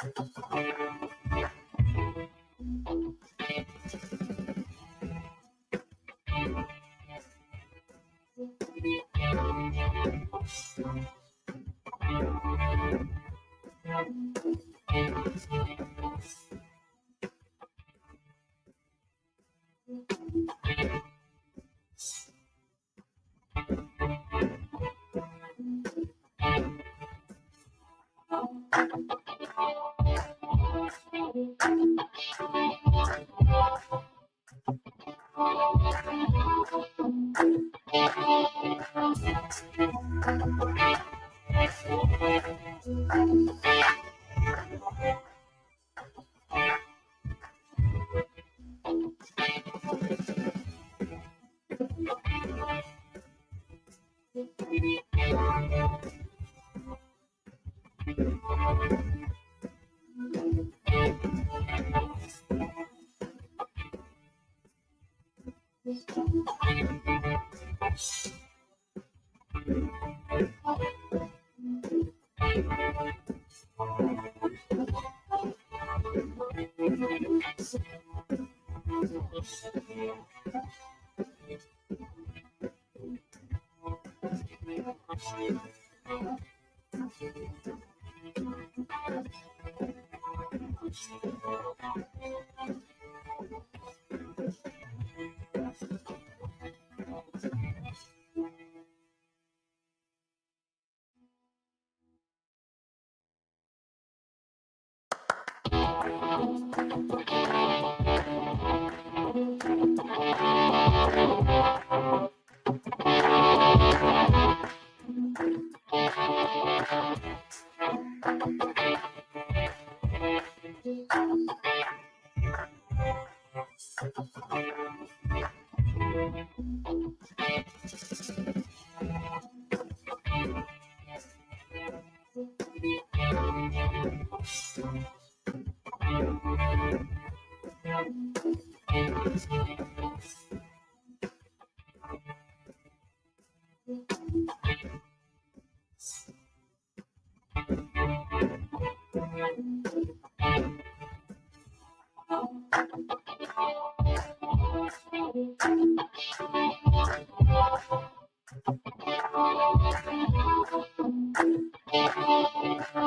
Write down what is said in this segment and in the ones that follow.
thank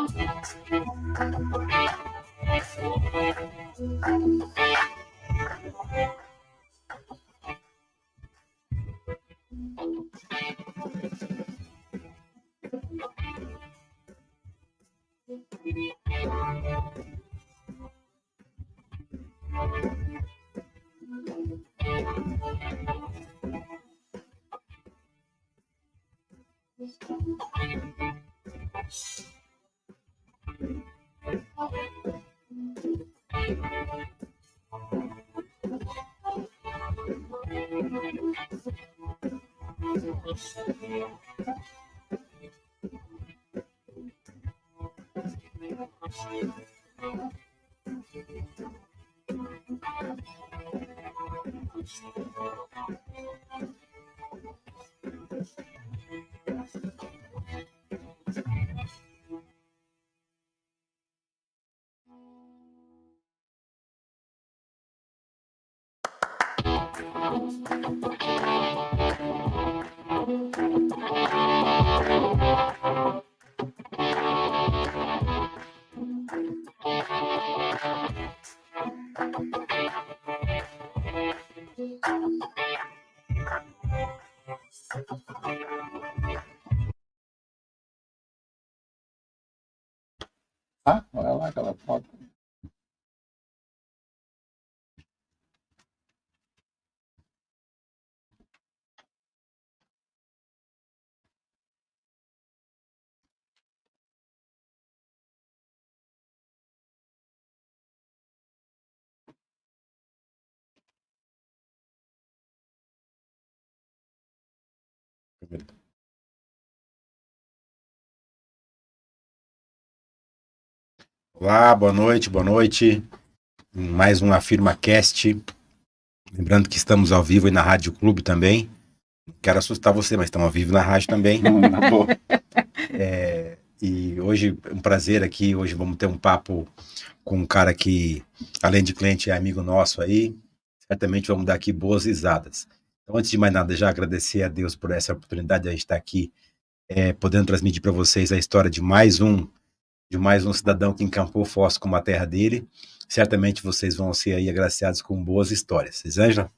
ちょっと待って。Ah, Olá, boa noite, boa noite. Mais um Afirma Cast. Lembrando que estamos ao vivo aí na Rádio Clube também. Não quero assustar você, mas estamos ao vivo na rádio também. É, E hoje é um prazer aqui. Hoje vamos ter um papo com um cara que, além de cliente, é amigo nosso aí. Certamente vamos dar aqui boas risadas. Então, antes de mais nada, já agradecer a Deus por essa oportunidade de a gente estar aqui, é, podendo transmitir para vocês a história de mais um de mais um cidadão que encampou Foz como a terra dele. Certamente vocês vão ser aí agraciados com boas histórias. Cisângela?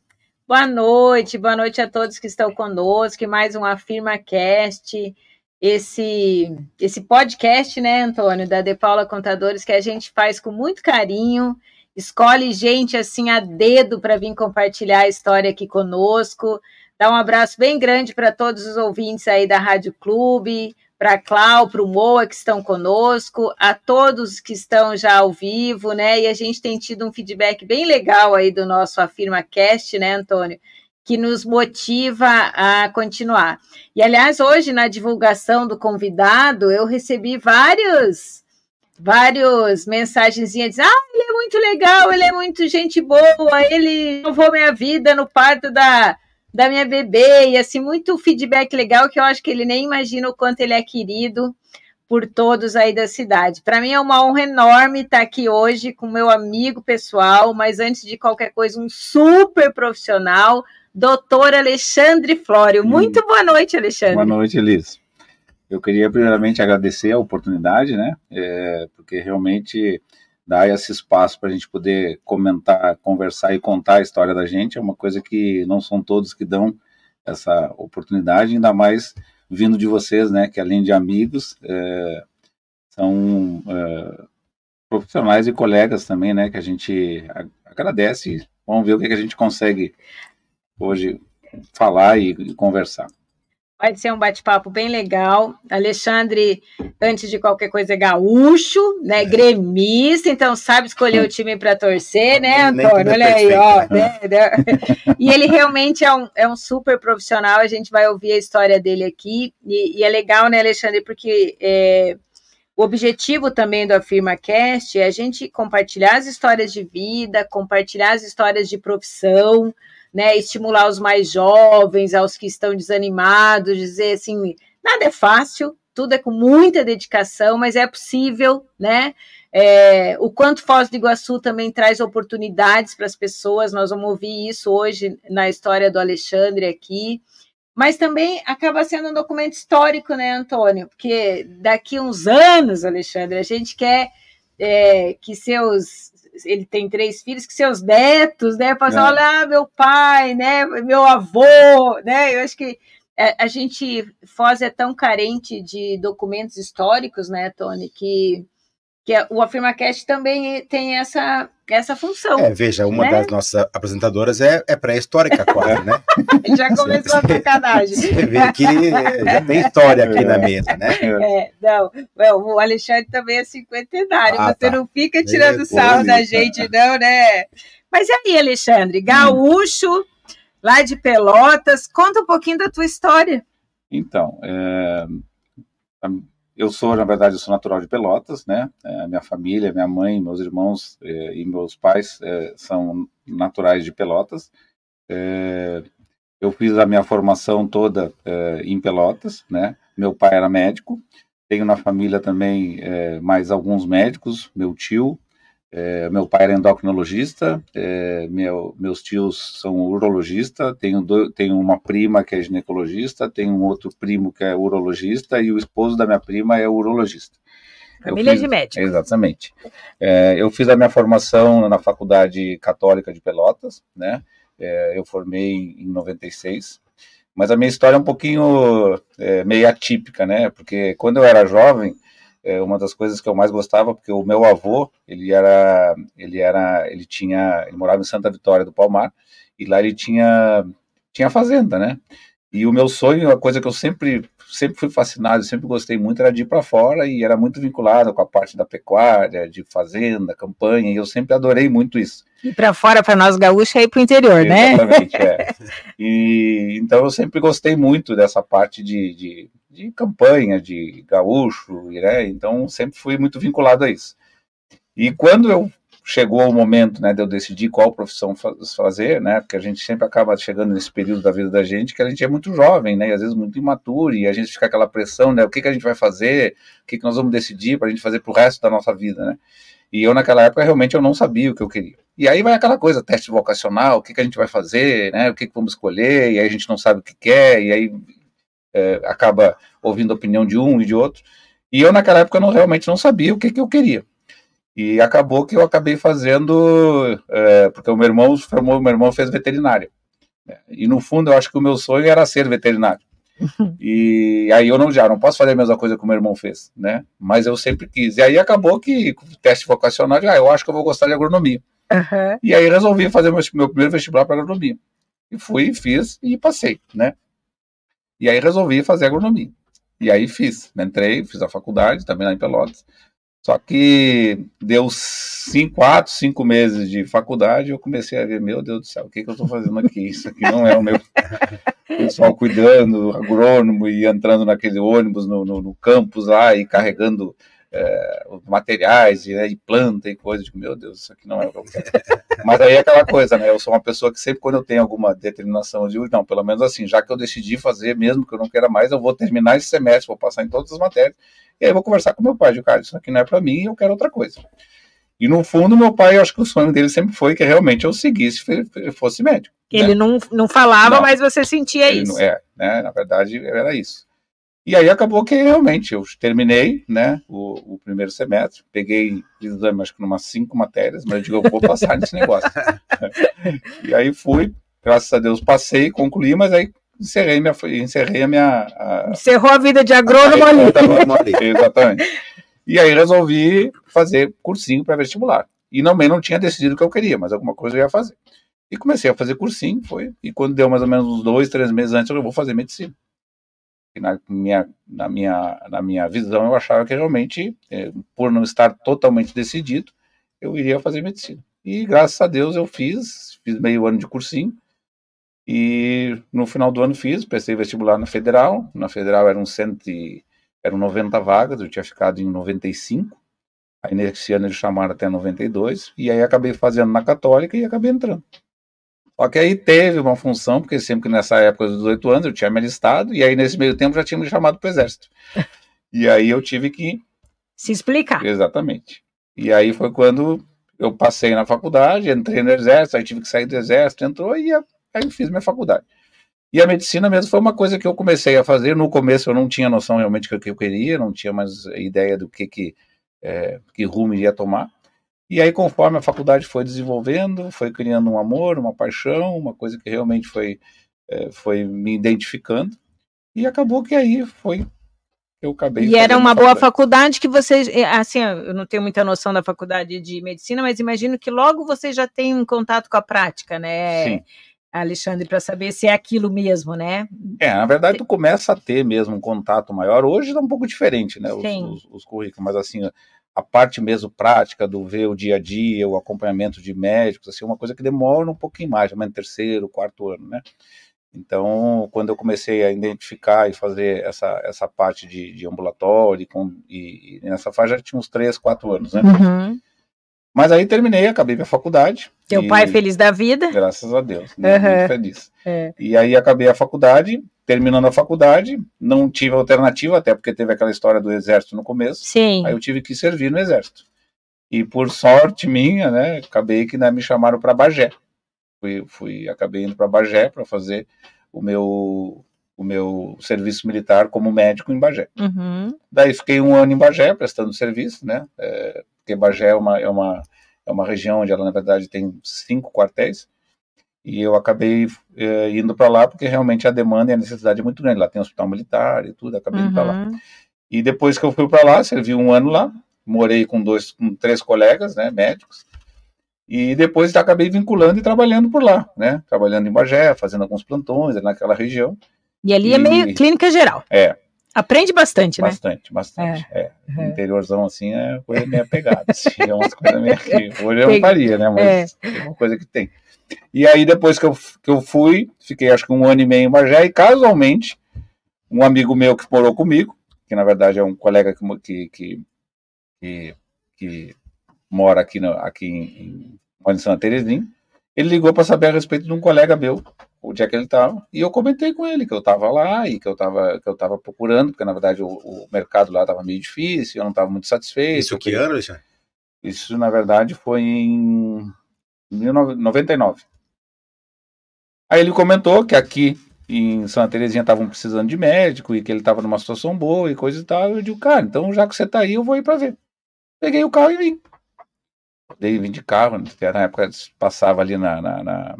Boa noite, boa noite a todos que estão conosco. Mais um Afirma Cast, esse esse podcast, né, Antônio, da De Paula Contadores que a gente faz com muito carinho, escolhe gente assim a dedo para vir compartilhar a história aqui conosco. Dá um abraço bem grande para todos os ouvintes aí da Rádio Clube, para a Clau, para o Moa que estão conosco, a todos que estão já ao vivo, né? E a gente tem tido um feedback bem legal aí do nosso Afirma Cast, né, Antônio? Que nos motiva a continuar. E, aliás, hoje, na divulgação do convidado, eu recebi vários vários mensagenzinhas ah, ele é muito legal, ele é muito gente boa, ele salvou minha vida no parto da da minha bebê, e assim, muito feedback legal que eu acho que ele nem imagina o quanto ele é querido por todos aí da cidade. Para mim é uma honra enorme estar aqui hoje com meu amigo pessoal, mas antes de qualquer coisa, um super profissional, doutor Alexandre Flório. Hum. Muito boa noite, Alexandre. Boa noite, Elis. Eu queria primeiramente agradecer a oportunidade, né? É, porque realmente dar esse espaço para a gente poder comentar, conversar e contar a história da gente é uma coisa que não são todos que dão essa oportunidade, ainda mais vindo de vocês, né, que além de amigos, é, são é, profissionais e colegas também, né, que a gente agradece. Vamos ver o que, que a gente consegue hoje falar e, e conversar. Vai ser um bate-papo bem legal. Alexandre, antes de qualquer coisa, é gaúcho, né? É. Gremista, então sabe escolher o time para torcer, né, Antônio? Olha aí, ó. Né, né? E ele realmente é um, é um super profissional. A gente vai ouvir a história dele aqui. E, e é legal, né, Alexandre? Porque é, o objetivo também do Afirma Cast é a gente compartilhar as histórias de vida, compartilhar as histórias de profissão né, estimular os mais jovens, aos que estão desanimados, dizer assim, nada é fácil, tudo é com muita dedicação, mas é possível, né? É, o quanto Foz do Iguaçu também traz oportunidades para as pessoas, nós vamos ouvir isso hoje na história do Alexandre aqui, mas também acaba sendo um documento histórico, né, Antônio? Porque daqui uns anos, Alexandre, a gente quer é, que seus ele tem três filhos, que seus netos, né, possam é. olhar meu pai, né, meu avô, né, eu acho que a, a gente, Foz é tão carente de documentos históricos, né, Tony, que que o AfirmaCast também tem essa, essa função. É, veja, uma né? das nossas apresentadoras é, é pré-histórica quase, né? já começou a sacanagem. Você vê que já tem história aqui na mesa, né? É, não, o Alexandre também é cinquentenário, ah, você tá. não fica tirando é, sarro da gente, não, né? Mas e aí, Alexandre, gaúcho, hum. lá de Pelotas, conta um pouquinho da tua história. Então, é eu sou, na verdade, sou natural de Pelotas, né? É, minha família, minha mãe, meus irmãos é, e meus pais é, são naturais de Pelotas. É, eu fiz a minha formação toda é, em Pelotas, né? Meu pai era médico. Tenho na família também é, mais alguns médicos. Meu tio, é, meu pai era endocrinologista, é, meu, meus tios são urologista, tenho, do, tenho uma prima que é ginecologista, tenho um outro primo que é urologista e o esposo da minha prima é urologista. Família de médicos. Exatamente. É, eu fiz a minha formação na Faculdade Católica de Pelotas, né? É, eu formei em 96, mas a minha história é um pouquinho é, meio atípica, né? Porque quando eu era jovem, é uma das coisas que eu mais gostava, porque o meu avô, ele era, ele era, ele tinha, ele morava em Santa Vitória do Palmar, e lá ele tinha, tinha fazenda, né? E o meu sonho, a coisa que eu sempre, sempre fui fascinado, sempre gostei muito, era de ir para fora e era muito vinculado com a parte da pecuária, de fazenda, campanha, e eu sempre adorei muito isso. E para fora, para nós gaúchos, é ir para o interior, né? Exatamente, é. E, então eu sempre gostei muito dessa parte de, de de campanha, de gaúcho, né? Então sempre fui muito vinculado a isso. E quando eu chegou o momento, né, de eu decidir qual profissão fazer, né, porque a gente sempre acaba chegando nesse período da vida da gente que a gente é muito jovem, né, e às vezes muito imaturo, e a gente fica aquela pressão, né, o que, que a gente vai fazer, o que, que nós vamos decidir para a gente fazer para o resto da nossa vida, né. E eu, naquela época, realmente eu não sabia o que eu queria. E aí vai aquela coisa, teste vocacional, o que, que a gente vai fazer, né, o que, que vamos escolher, e aí a gente não sabe o que quer, e aí é, acaba ouvindo a opinião de um e de outro. E eu, naquela época, não, realmente não sabia o que, que eu queria. E acabou que eu acabei fazendo, é, porque o meu irmão formou, meu irmão fez veterinária. E no fundo eu acho que o meu sonho era ser veterinário. E aí eu não já não posso fazer a mesma coisa que o meu irmão fez, né? Mas eu sempre quis. E aí acabou que teste vocacional, ah, eu acho que eu vou gostar de agronomia. Uhum. E aí resolvi fazer meu, meu primeiro vestibular para agronomia. E fui, fiz e passei, né? E aí resolvi fazer agronomia. E aí fiz, entrei, fiz a faculdade, também lá em Pelotas. Só que deu cinco, quatro, cinco meses de faculdade, eu comecei a ver, meu Deus do céu, o que, que eu estou fazendo aqui? Isso aqui não é o meu pessoal cuidando, agrônomo, e entrando naquele ônibus no, no, no campus lá e carregando é, materiais e, né, e, planta e coisa, de meu Deus, isso aqui não é o que eu quero. Mas aí é aquela coisa, né? Eu sou uma pessoa que sempre quando eu tenho alguma determinação, eu digo, não, pelo menos assim, já que eu decidi fazer, mesmo que eu não queira mais, eu vou terminar esse semestre, vou passar em todas as matérias, e aí eu vou conversar com meu pai, de cara, isso aqui não é para mim, eu quero outra coisa. E no fundo, meu pai, eu acho que o sonho dele sempre foi que realmente eu seguisse, fosse médico. Ele né? não, não falava, não, mas você sentia isso. Não, é, né? Na verdade, era isso. E aí acabou que realmente eu terminei, né, o, o primeiro semestre, peguei exame, acho que umas cinco matérias, mas eu digo, eu vou passar nesse negócio. e aí fui, graças a Deus passei, concluí, mas aí encerrei, minha, encerrei a minha... A, Encerrou a vida de agrônomo ali. Exatamente. E aí resolvi fazer cursinho para vestibular. E também não tinha decidido o que eu queria, mas alguma coisa eu ia fazer. E comecei a fazer cursinho, foi. E quando deu mais ou menos uns dois, três meses antes, eu vou fazer medicina na minha, na, minha, na minha visão, eu achava que realmente, é, por não estar totalmente decidido, eu iria fazer medicina. E graças a Deus eu fiz, fiz meio ano de cursinho, e no final do ano fiz, prestei vestibular na Federal, na Federal eram, cento e, eram 90 vagas, eu tinha ficado em 95, aí nesse ano eles chamaram até 92, e aí acabei fazendo na Católica e acabei entrando. Só que aí teve uma função, porque sempre que nessa época dos 18 anos eu tinha me alistado, e aí nesse meio tempo já tinha me chamado para o exército. E aí eu tive que. Se explicar. Exatamente. E aí foi quando eu passei na faculdade, entrei no exército, aí tive que sair do exército, entrou, e aí fiz minha faculdade. E a medicina mesmo foi uma coisa que eu comecei a fazer. No começo eu não tinha noção realmente do que eu queria, não tinha mais ideia do que, que, é, que rumo iria tomar. E aí, conforme a faculdade foi desenvolvendo, foi criando um amor, uma paixão, uma coisa que realmente foi, é, foi me identificando. E acabou que aí foi eu acabei. E era uma boa faculdade que vocês, é, assim, eu não tenho muita noção da faculdade de medicina, mas imagino que logo vocês já têm um contato com a prática, né? Sim. Alexandre, para saber se é aquilo mesmo, né? É, na verdade, tu começa a ter mesmo um contato maior. Hoje é um pouco diferente, né? Os, os, os currículos, mas assim, a parte mesmo prática do ver o dia a dia, o acompanhamento de médicos, assim, uma coisa que demora um pouquinho mais, no terceiro, quarto ano, né? Então, quando eu comecei a identificar e fazer essa, essa parte de, de ambulatório, com, e, e, nessa fase já tinha uns três, quatro anos, né? Uhum. Mas aí terminei, acabei minha faculdade. Teu e, pai feliz da vida? Graças a Deus, né? uhum. muito feliz. É. E aí acabei a faculdade, terminando a faculdade, não tive alternativa, até porque teve aquela história do exército no começo. Sim. Aí eu tive que servir no exército. E por sorte minha, né, acabei que né, me chamaram para Bagé. Fui, fui, acabei indo para Bagé para fazer o meu o meu serviço militar como médico em Bagé. Uhum. Daí fiquei um ano em Bagé prestando serviço, né? É, porque Bagé é uma, é uma é uma região onde ela na verdade tem cinco quartéis e eu acabei é, indo para lá porque realmente a demanda e a necessidade é muito grande. Lá tem hospital militar e tudo, acabei uhum. indo para lá. E depois que eu fui para lá, servi um ano lá, morei com dois, com três colegas, né, médicos. E depois acabei vinculando e trabalhando por lá, né? Trabalhando em Bagé, fazendo alguns plantões naquela região. E ali é e, é meio clínica geral. É. Aprende bastante, né? Bastante, bastante. É. é. Uhum. Interiorzão, assim, é coisa meio pegada. Assim, é umas coisas meio que hoje eu não faria, né? Mas é. é uma coisa que tem. E aí, depois que eu, que eu fui, fiquei acho que um ano e meio em Bagé, e casualmente, um amigo meu que morou comigo, que na verdade é um colega que, que, que, que mora aqui, no, aqui em, em Santa Terezinha, ele ligou para saber a respeito de um colega meu, o dia que ele estava, e eu comentei com ele que eu estava lá e que eu estava que eu estava procurando, porque na verdade o, o mercado lá estava meio difícil, eu não estava muito satisfeito. Isso que ano, Alexandre? Isso na verdade foi em 1999. Aí ele comentou que aqui em Santa Terezinha estavam precisando de médico e que ele estava numa situação boa e coisa e tal. Eu digo, cara, então já que você está aí, eu vou ir para ver. Peguei o carro e vim. Dei vim de carro, na época passava ali na, na, na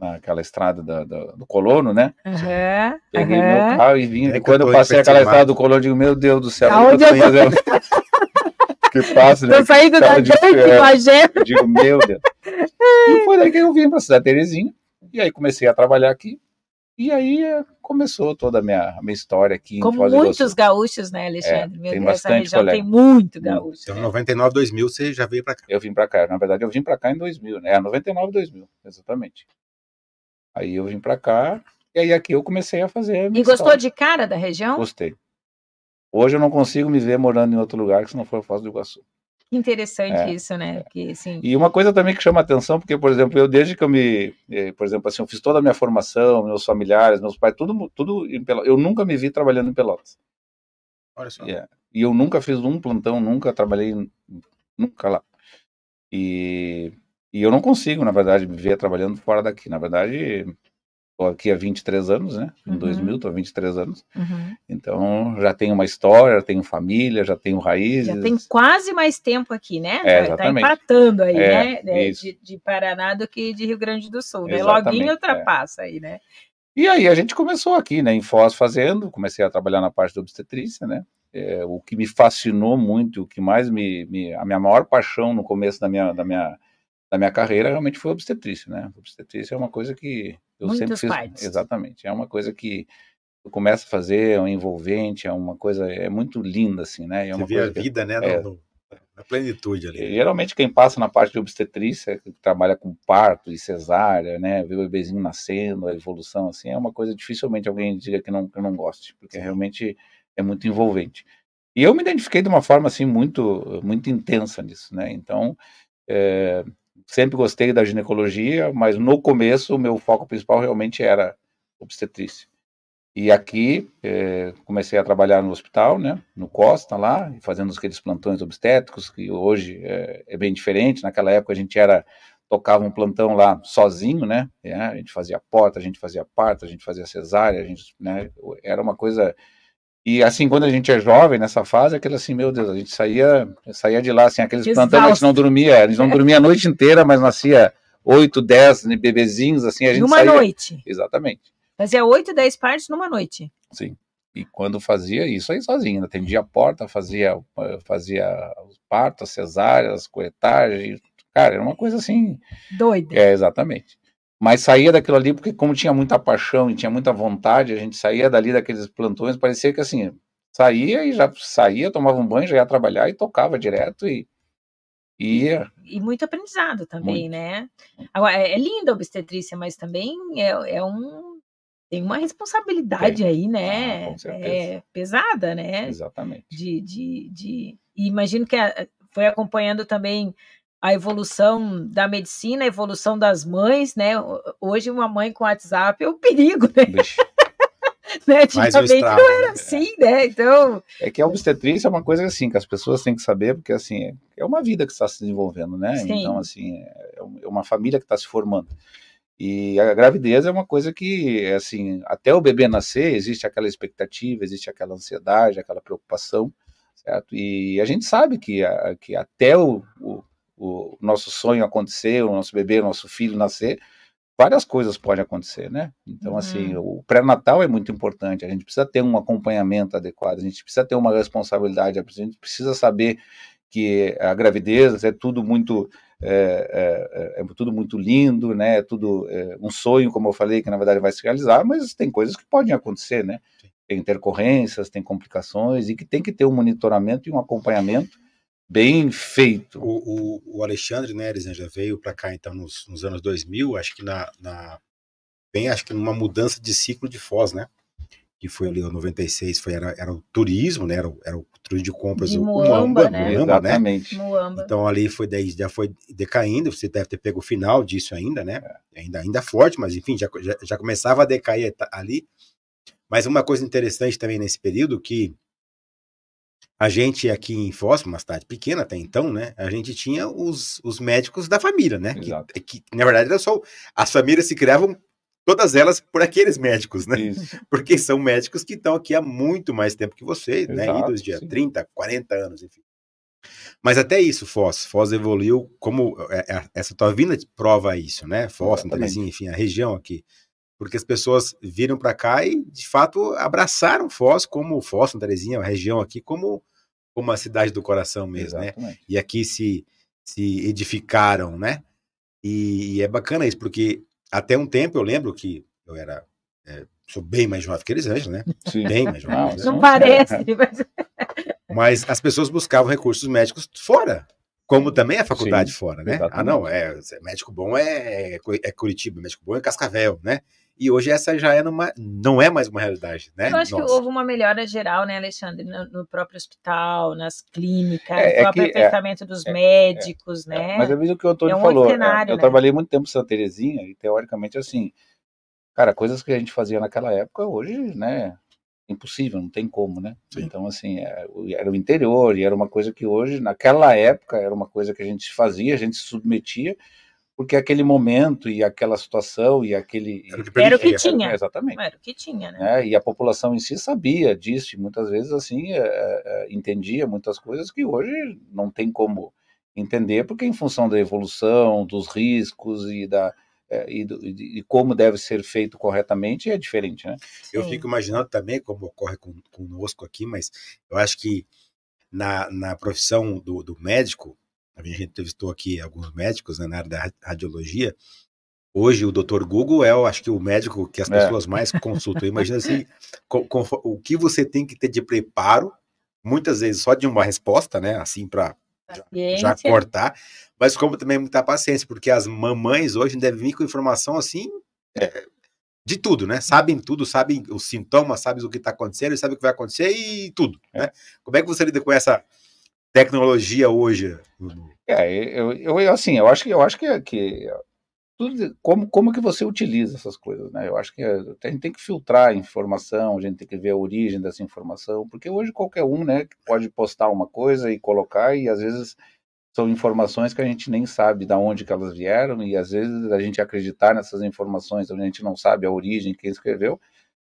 naquela estrada da, da, do colono, né? Uhum, Peguei uhum. meu carro e vim. É e quando eu passei aquela estrada do colono, eu digo, meu Deus do céu, Aonde eu tô fazendo? Que passa, né? Tô saindo da Dante, Eu digo, meu Deus. e foi daí que eu vim para cidade Terezinha. E aí comecei a trabalhar aqui. E aí eh, começou toda a minha, a minha história aqui. Como muitos gaúchos, né, Alexandre? É, Meu tem Deus, bastante essa região tem muito gaúcho. Então, em 99, 2000, você já veio para cá? Eu vim para cá. Na verdade, eu vim para cá em 2000, né? 99, 2000, exatamente. Aí eu vim para cá e aí aqui eu comecei a fazer. A e gostou de cara da região? Gostei. Hoje eu não consigo me ver morando em outro lugar que se não for a Foz do Iguaçu. Que interessante é, isso, né? É. Que, assim... E uma coisa também que chama atenção, porque, por exemplo, eu desde que eu me, eh, por exemplo, assim, eu fiz toda a minha formação, meus familiares, meus pais, tudo, tudo em Pelotas. Eu nunca me vi trabalhando em Pelotas. Olha só. Yeah. E eu nunca fiz um plantão, nunca trabalhei, nunca lá. E, e eu não consigo, na verdade, me ver trabalhando fora daqui. Na verdade, Estou aqui há 23 anos, né? Em uhum. 2000, estou há 23 anos. Uhum. Então, já tenho uma história, já tenho família, já tenho raízes. Já tem quase mais tempo aqui, né? É, tá exatamente. Está empatando aí, é, né? De, de, Paraná do que de Rio Grande do Sul, né? Loguinho ultrapassa é. aí, né? E aí a gente começou aqui, né? Em Foz fazendo, comecei a trabalhar na parte da obstetrícia, né? É, o que me fascinou muito, o que mais me, me, a minha maior paixão no começo da minha, da minha, da minha carreira realmente foi a obstetrícia, né? A obstetrícia é uma coisa que eu Muitas sempre fiz. Partes. Exatamente. É uma coisa que eu começo a fazer, é um envolvente, é uma coisa, é muito linda, assim, né? É uma Você vê a vida, né? É, no, na plenitude ali. Né? Geralmente quem passa na parte de obstetrícia, que trabalha com parto e cesárea, né? Ver o bebezinho nascendo, a evolução, assim, é uma coisa dificilmente alguém diga que não, que não goste, porque Sim. realmente é muito envolvente. E eu me identifiquei de uma forma, assim, muito, muito intensa nisso, né? Então, é, sempre gostei da ginecologia, mas no começo o meu foco principal realmente era obstetrícia. E aqui é, comecei a trabalhar no hospital, né, no Costa lá, fazendo aqueles plantões obstétricos, que hoje é, é, bem diferente. Naquela época a gente era tocava um plantão lá sozinho, né? É, a gente fazia porta, a gente fazia parto, a gente fazia cesárea, a gente, né? Era uma coisa e assim, quando a gente é jovem nessa fase, aquele assim, meu Deus, a gente saía, saía de lá, assim, aqueles plantões, a gente não dormia, a gente não dormia a noite inteira, mas nascia oito, dez bebezinhos, assim, a gente Numa saía... noite. Exatamente. Fazia oito, dez partes numa noite. Sim. E quando fazia isso aí sozinho, atendia a porta, fazia, fazia os partos, as cesáreas, as coetagens, cara, era uma coisa assim... Doida. É, exatamente mas saía daquilo ali porque como tinha muita paixão e tinha muita vontade, a gente saía dali daqueles plantões, parecia que assim, saía e já saía, tomava um banho, já ia trabalhar e tocava direto e ia. E muito aprendizado também, muito. né? Agora, é, é linda a obstetrícia, mas também é, é um tem uma responsabilidade aí, né? Ah, é pesada, né? Exatamente. De, de, de... E imagino que a, foi acompanhando também a evolução da medicina, a evolução das mães, né? Hoje uma mãe com WhatsApp é um perigo, né? né? Antigamente um não era né? assim, né? Então. É que a obstetrícia é uma coisa assim, que as pessoas têm que saber, porque assim, é uma vida que está se desenvolvendo, né? Sim. Então, assim, é, é uma família que está se formando. E a gravidez é uma coisa que, assim, até o bebê nascer, existe aquela expectativa, existe aquela ansiedade, aquela preocupação, certo? E a gente sabe que, que até o, o o nosso sonho acontecer, o nosso bebê, o nosso filho nascer, várias coisas podem acontecer, né? Então, assim, uhum. o pré-natal é muito importante, a gente precisa ter um acompanhamento adequado, a gente precisa ter uma responsabilidade, a gente precisa saber que a gravidez é tudo muito é, é, é, é tudo muito lindo, né? É tudo é, um sonho, como eu falei, que na verdade vai se realizar, mas tem coisas que podem acontecer, né? Tem intercorrências, tem complicações e que tem que ter um monitoramento e um acompanhamento bem feito. O, o, o Alexandre Neres né, já veio para cá então nos, nos, anos 2000, acho que na, na bem acho que numa mudança de ciclo de Foz, né? que foi ali em 96, foi, era, era o turismo, né? Era, o- era o turismo de compras, De o Muamba, né? Muamba, né? Exatamente. Muamba. Então ali foi daí já foi decaindo, você deve ter pego o final disso ainda, né? É. Ainda, ainda forte, mas enfim, já, já, já começava a decair ali. Mas uma coisa interessante também nesse período que a gente aqui em Foz, uma cidade pequena até então, né? A gente tinha os, os médicos da família, né? Exato. Que, que na verdade era só as famílias se criavam todas elas por aqueles médicos, né? Isso. Porque são médicos que estão aqui há muito mais tempo que você, né? Exato, Idos de sim. 30, 40 anos, enfim. Mas até isso, Foz. Foz evoluiu como. é, é, Essa tua vinda prova isso, né? Foz. Terezinha, enfim, a região aqui. Porque as pessoas viram para cá e, de fato, abraçaram Foz como Foz, Terezinha, a região aqui, como, como a cidade do coração mesmo, né? Exatamente. e aqui se, se edificaram, né? E, e é bacana isso, porque até um tempo eu lembro que eu era. é, sou bem mais jovem que eles antes, né? Sim. Bem mais jovem. Não, Não Sim. parece, mas Mas as pessoas buscavam recursos médicos fora, como também a faculdade Sim, fora, né? exatamente. Ah, não, é, médico bom é, é Curitiba, médico bom é Cascavel, né? E hoje essa já é numa, não é mais uma realidade, né? eu acho que Nossa. houve uma melhora geral, né, Alexandre, no, no próprio hospital, nas clínicas, É, é no próprio que- é, aperfamento dos é, médicos, né? Mas é mesmo o que o Antônio É um falou. cenário, eu né? trabalhei muito tempo em Santa Terezinha e teoricamente assim, cara, coisas que a gente fazia naquela época hoje, né, impossível, não tem como, né? Sim. Então assim, era o interior e era uma coisa que hoje, naquela época, era uma coisa que a gente fazia, a gente se submetia porque aquele momento e aquela situação e aquele Era o que Era o que tinha. exatamente. Era o que tinha, né? né? E a população em si sabia disso, e muitas vezes assim é, é, é, entendia muitas coisas que hoje não tem como entender, porque em função da evolução, dos riscos e da é, e, do- e como deve ser feito corretamente é diferente, né? Eu Sim. fico imaginando também como ocorre com, conosco aqui, mas eu acho que na, na profissão do, do médico, a gente entrevistou aqui alguns médicos né, na área da ra- radiologia. Hoje o Dr. Google é, eu acho que o médico que as É. pessoas mais consultam. Imagina assim, co- confo- o que você tem que ter de preparo, muitas vezes só de uma resposta, né? Assim, para já Paciência. cortar, mas como também muita paciência, porque as mamães hoje devem vir com informação assim é, de tudo, né? Sabem tudo, sabem os sintomas, sabem o que está acontecendo, sabem o que vai acontecer e tudo, né? Como é que você lida com essa tecnologia hoje? É, eu, eu, eu, assim, eu acho que eu acho que, que tudo, como, como que você utiliza essas coisas, né? Eu acho que a gente tem que filtrar a informação, a gente tem que ver a origem dessa informação, porque hoje qualquer um, né, pode postar uma coisa e colocar e às vezes são informações que a gente nem sabe de onde que elas vieram e às vezes a gente acreditar nessas informações, a gente não sabe a origem quem escreveu,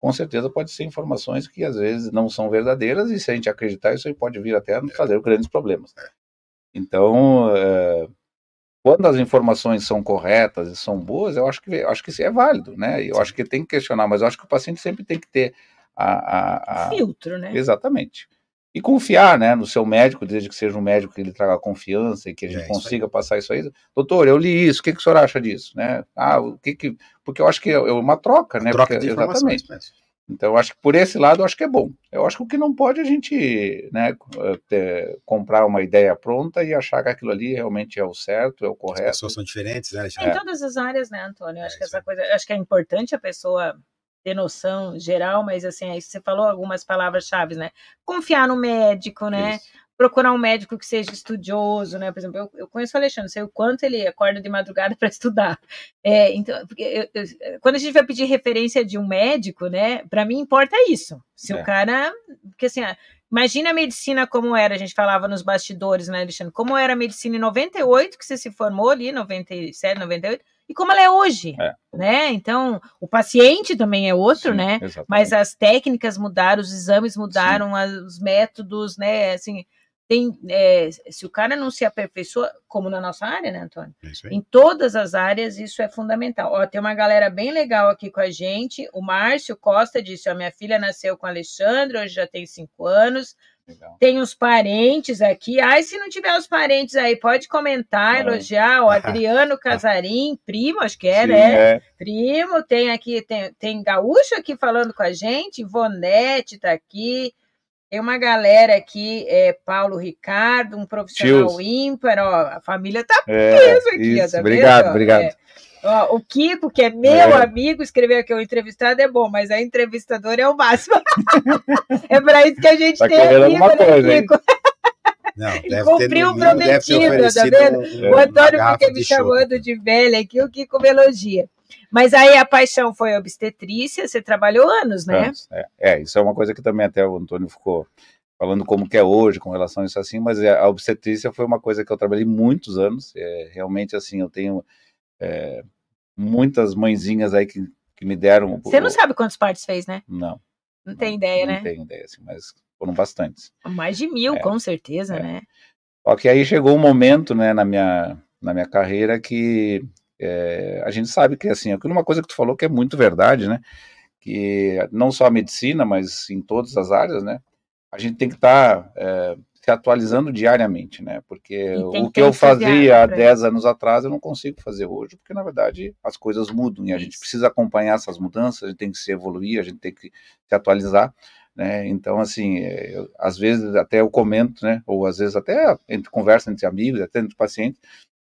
com certeza pode ser informações que às vezes não são verdadeiras e se a gente acreditar isso aí pode vir até fazer grandes problemas. Então, é, quando as informações são corretas e são boas, eu acho que eu acho que isso é válido, né? Eu acho que tem que questionar, mas eu acho que o paciente sempre tem que ter a, a- a- Filtro, né? exatamente e confiar, né, no seu médico, desde que seja um médico que ele traga confiança e que a É, gente isso consiga passar isso aí. Doutor, eu li isso, o que, que o senhor acha disso, né? Ah, o que que porque eu acho que é uma troca, né? Troca Porque- de informações mesmo. então, eu acho que por esse lado, eu acho que é bom. Eu acho que o que não pode é a gente né, ter- comprar uma ideia pronta e achar que aquilo ali realmente é o certo, é o As correto. pessoas são diferentes, né, Em Alexandre? todas as áreas, né, Antônio? Eu acho É, que essa coisa, eu acho que é importante a pessoa ter noção geral, mas assim, aí você falou algumas palavras-chave, né? Confiar no médico, né? Isso. Procurar um médico que seja estudioso, né? Por exemplo, eu, eu conheço o Alexandre, sei o quanto ele acorda de madrugada para estudar. É, então, eu- eu- quando a gente vai pedir referência de um médico, né? Para mim importa isso. Se É. o cara, porque assim, ah, Imagina a medicina como era, a gente falava nos bastidores, né, Alexandre? Como era a medicina em 98, que você se formou ali, 97, 98, e como ela é hoje, É. né? Então, o paciente também é outro, Sim, né? exatamente. Mas as técnicas mudaram, os exames mudaram, as- os métodos, né? Assim, tem, é, se o cara não se aperfeiçoa, como na nossa área, né, Antônio? É. Em todas as áreas, isso é fundamental. Ó, tem uma galera bem legal aqui com a gente. O Márcio Costa disse: ó, minha filha nasceu com o Alexandre, hoje já tem cinco anos. Legal. Tem os parentes aqui. Ai, se não tiver os parentes aí, pode comentar, Ah. elogiar. O Adriano Casarim, primo, acho que é, Sim, né? é. Primo, tem aqui, tem, tem Gaúcho aqui falando com a gente, Ivonete tá aqui. Tem uma galera aqui, é, Paulo Ricardo, um profissional Tios. ímpar, ó, a família tá É, peso aqui, ó, isso, tá obrigado, vendo, obrigado. É. Ó, o Kiko, que é meu é. amigo, escreveu que o entrevistado é bom, mas a entrevistadora é o máximo. é para isso que a gente tá tem amigo, né, coisa, Kiko? Não, Ele cumpriu o prometido, tá vendo? Um, o Antônio fica me chamando de velha aqui, o Kiko me elogia. Mas aí a paixão foi a obstetrícia, você trabalhou anos, né? É, é, isso é uma coisa que também até o Antônio ficou falando como que é hoje com relação a isso assim, mas é, a obstetrícia foi uma coisa que eu trabalhei muitos anos, é, realmente assim, eu tenho é, muitas mãezinhas aí que, que me deram... Você não sabe quantos partes fez, né? Não. Não tem ideia, não né? Não tenho ideia, assim, mas foram bastantes. Mais de mil, é, com certeza, é. né? Só que aí chegou um momento, né, na minha, na minha carreira que é, a gente sabe que, assim, aquilo é uma coisa que tu falou que é muito verdade, né? Que não só a medicina, mas em todas as áreas, né? A gente tem que estar tá, é, se atualizando diariamente, né? Porque o que eu fazia há 10 anos atrás eu não consigo fazer hoje, porque na verdade as coisas mudam e a gente precisa acompanhar essas mudanças, a gente tem que se evoluir, a gente tem que se atualizar. Né? Então, assim, é, eu, às vezes até eu comento, né? Ou às vezes até entre conversa entre amigos, até entre pacientes,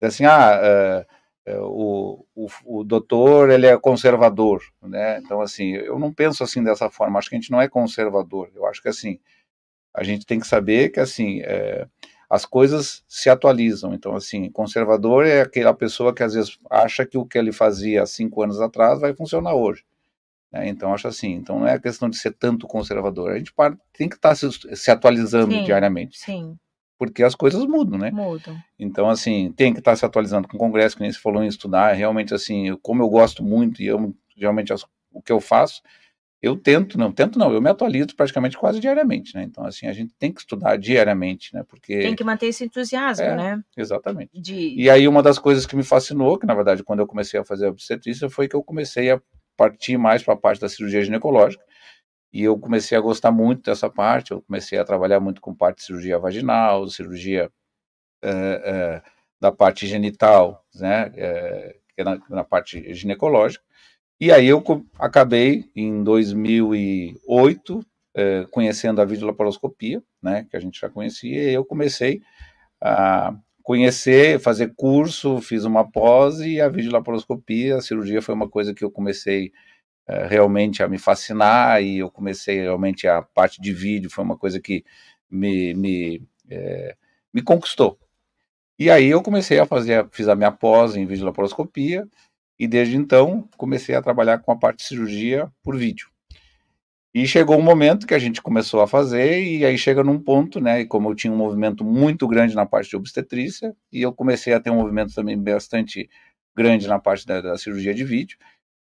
assim, ah, uh, o, o, o, doutor, ele é conservador, né? Então, assim, eu não penso assim dessa forma, acho que a gente não é conservador, eu acho que, assim, a gente tem que saber que, assim, é, as coisas se atualizam, então, assim, conservador é aquela pessoa que às vezes acha que o que ele fazia há cinco anos atrás vai funcionar hoje. Né? Então, acho assim, então não é questão de ser tanto conservador, a gente tem que estar se, se atualizando sim, diariamente. Sim. Porque as coisas mudam, né? Mudam. Então, assim, tem que estar se atualizando com o congresso, que nem se falou em estudar, realmente, assim, como eu gosto muito e amo realmente as, o que eu faço, eu tento, não, tento não, eu me atualizo praticamente quase diariamente, né? Então, assim, a gente tem que estudar diariamente, né? Porque... Tem que manter esse entusiasmo, é, né? Exatamente. De... E aí, uma das coisas que me fascinou, que na verdade, quando eu comecei a fazer obstetrícia, foi que eu comecei a parti mais para a parte da cirurgia ginecológica, e eu comecei a gostar muito dessa parte, eu comecei a trabalhar muito com parte de cirurgia vaginal, cirurgia é, é, da parte genital, né, é, na, na, parte ginecológica, e aí eu acabei, em 2008, conhecendo a videolaparoscopia, né, que a gente já conhecia, e eu comecei a conhecer, fazer curso, fiz uma pós e a videolaparoscopia, a cirurgia foi uma coisa que eu comecei é, realmente a me fascinar e eu comecei realmente a parte de vídeo foi uma coisa que me, me, é, me conquistou. E aí eu comecei a fazer, fiz a minha pós em videolaparoscopia e desde então comecei a trabalhar com a parte de cirurgia por vídeo. E chegou um momento que a gente começou a fazer, e aí chega num ponto, né? E como eu tinha um movimento muito grande na parte de obstetrícia, e eu comecei a ter um movimento também bastante grande na parte da, da cirurgia de vídeo,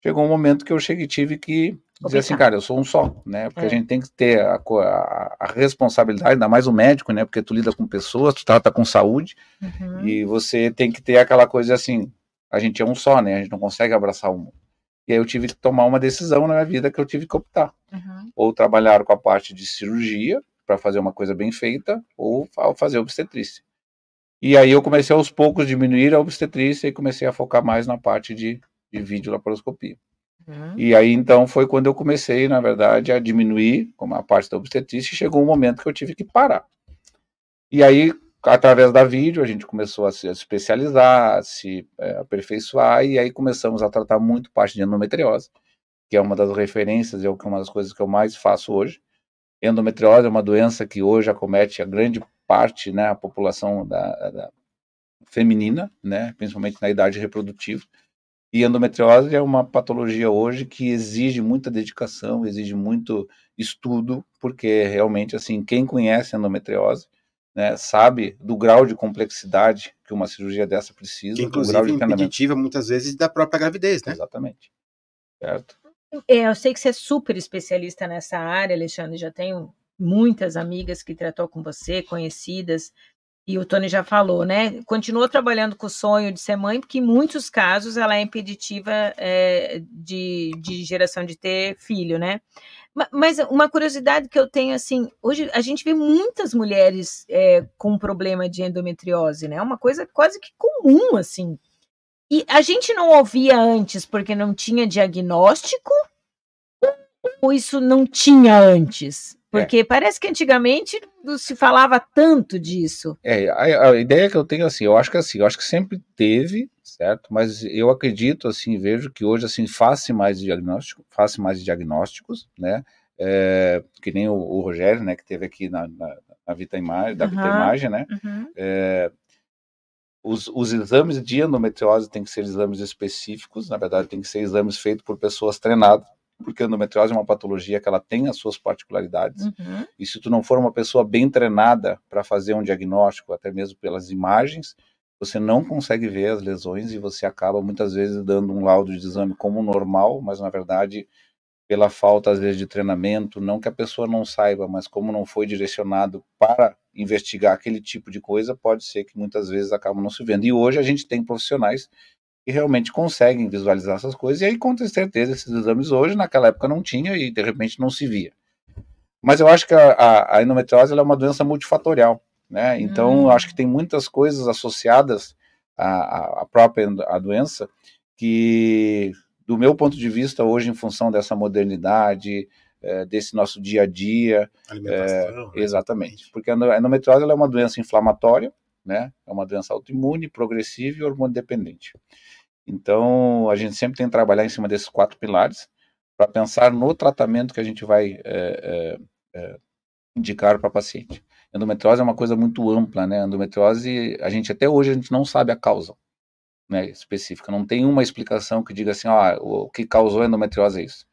chegou um momento que eu cheguei, tive que dizer assim, cara, eu sou um só, né? Porque é. a gente tem que ter a, a, a, responsabilidade, ainda mais o médico, né? Porque tu lida com pessoas, tu trata com saúde, uhum. e você tem que ter aquela coisa assim, a gente é um só, né? A gente não consegue abraçar o mundo. E aí eu tive que tomar uma decisão na minha vida que eu tive que optar. Uhum. Ou trabalhar com a parte de cirurgia, para fazer uma coisa bem feita, ou fazer obstetrícia. E aí eu comecei aos poucos a diminuir a obstetrícia e comecei a focar mais na parte de, de videolaparoscopia. Uhum. E aí então foi quando eu comecei, na verdade, a diminuir como a parte da obstetrícia e chegou um momento que eu tive que parar. E aí através da vídeo, a gente começou a se especializar, a se é, aperfeiçoar, e aí começamos a tratar muito parte de endometriose, que é uma das referências, é uma das coisas que eu mais faço hoje. Endometriose é uma doença que hoje acomete a grande parte, né, a população da, da feminina, né, principalmente na idade reprodutiva. E endometriose é uma patologia hoje que exige muita dedicação, exige muito estudo, porque realmente, assim, quem conhece endometriose né, sabe do grau de complexidade que uma cirurgia dessa precisa. Que, inclusive, grau de impeditiva muitas vezes da própria gravidez, né? Exatamente. Certo? É, eu sei que você é super especialista nessa área, Alexandre. Já tenho muitas amigas que tratou com você, conhecidas. E o Tony já falou, né? Continua trabalhando com o sonho de ser mãe, porque em muitos casos ela é impeditiva é, de, de geração de ter filho, né? Mas uma curiosidade que eu tenho, assim, hoje a gente vê muitas mulheres é, com problema de endometriose, né? É uma coisa quase que comum, assim. E a gente não ouvia antes porque não tinha diagnóstico? Ou isso não tinha antes? Porque é. parece que antigamente não se falava tanto disso. É, a, a, ideia que eu tenho assim, eu acho que assim, eu acho que sempre teve, certo? Mas eu acredito assim, vejo que hoje assim faz mais diagnóstico, faz mais diagnósticos, né? É, que nem o, o, Rogério, né, que teve aqui na, na, na Vita Imagem, da uhum, Vita Imagem, né? Uhum. É, os, os, exames de endometriose têm que ser exames específicos, na verdade, tem que ser exames feitos por pessoas treinadas, porque a endometriose é uma patologia que ela tem as suas particularidades. Uhum. E se tu não for uma pessoa bem treinada para fazer um diagnóstico, até mesmo pelas imagens, você não consegue ver as lesões e você acaba muitas vezes dando um laudo de exame como normal, mas na verdade pela falta às vezes de treinamento, não que a pessoa não saiba, mas como não foi direcionado para investigar aquele tipo de coisa, pode ser que muitas vezes acabam não se vendo. E hoje a gente tem profissionais que realmente conseguem visualizar essas coisas, e aí com certeza esses exames hoje, naquela época não tinha e de repente não se via. Mas eu acho que a, a, a endometriose é uma doença multifatorial, né? Então hum. acho que tem muitas coisas associadas à, à própria a doença que do meu ponto de vista, hoje, em função dessa modernidade, é, desse nosso dia a dia. Alimentação. É, exatamente. Porque a endometriose é uma doença inflamatória, né? É uma doença autoimune, progressiva e hormônio dependente. Então, a gente sempre tem que trabalhar em cima desses quatro pilares para pensar no tratamento que a gente vai é, é, indicar para paciente. Endometriose é uma coisa muito ampla, né? Endometriose, a gente até hoje a gente não sabe a causa né, específica. Não tem uma explicação que diga assim, ó, o que causou a endometriose é isso.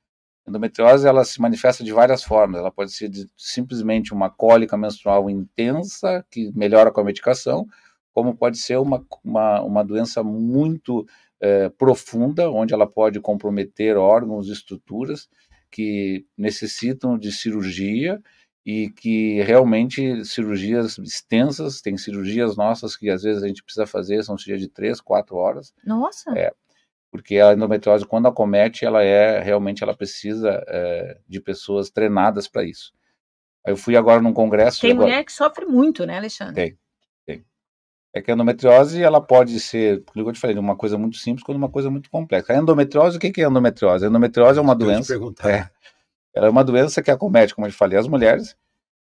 Endometriose ela se manifesta de várias formas. Ela pode ser de, simplesmente uma cólica menstrual intensa que melhora com a medicação, como pode ser uma, uma, uma doença muito é, profunda, onde ela pode comprometer órgãos e estruturas que necessitam de cirurgia e que realmente cirurgias extensas, tem cirurgias nossas que às vezes a gente precisa fazer, são cirurgias de três, quatro horas. Nossa! É, porque a endometriose, quando acomete, ela é, realmente ela precisa é, de pessoas treinadas para isso. Eu fui agora num congresso... Tem agora... mulher que sofre muito, né, Alexandre? Tem, tem. É que a endometriose, ela pode ser, como eu te falei, uma coisa muito simples quando uma coisa muito complexa. A endometriose, o que é endometriose? A endometriose é uma doença... É, ela é uma doença que acomete, como eu falei, as mulheres,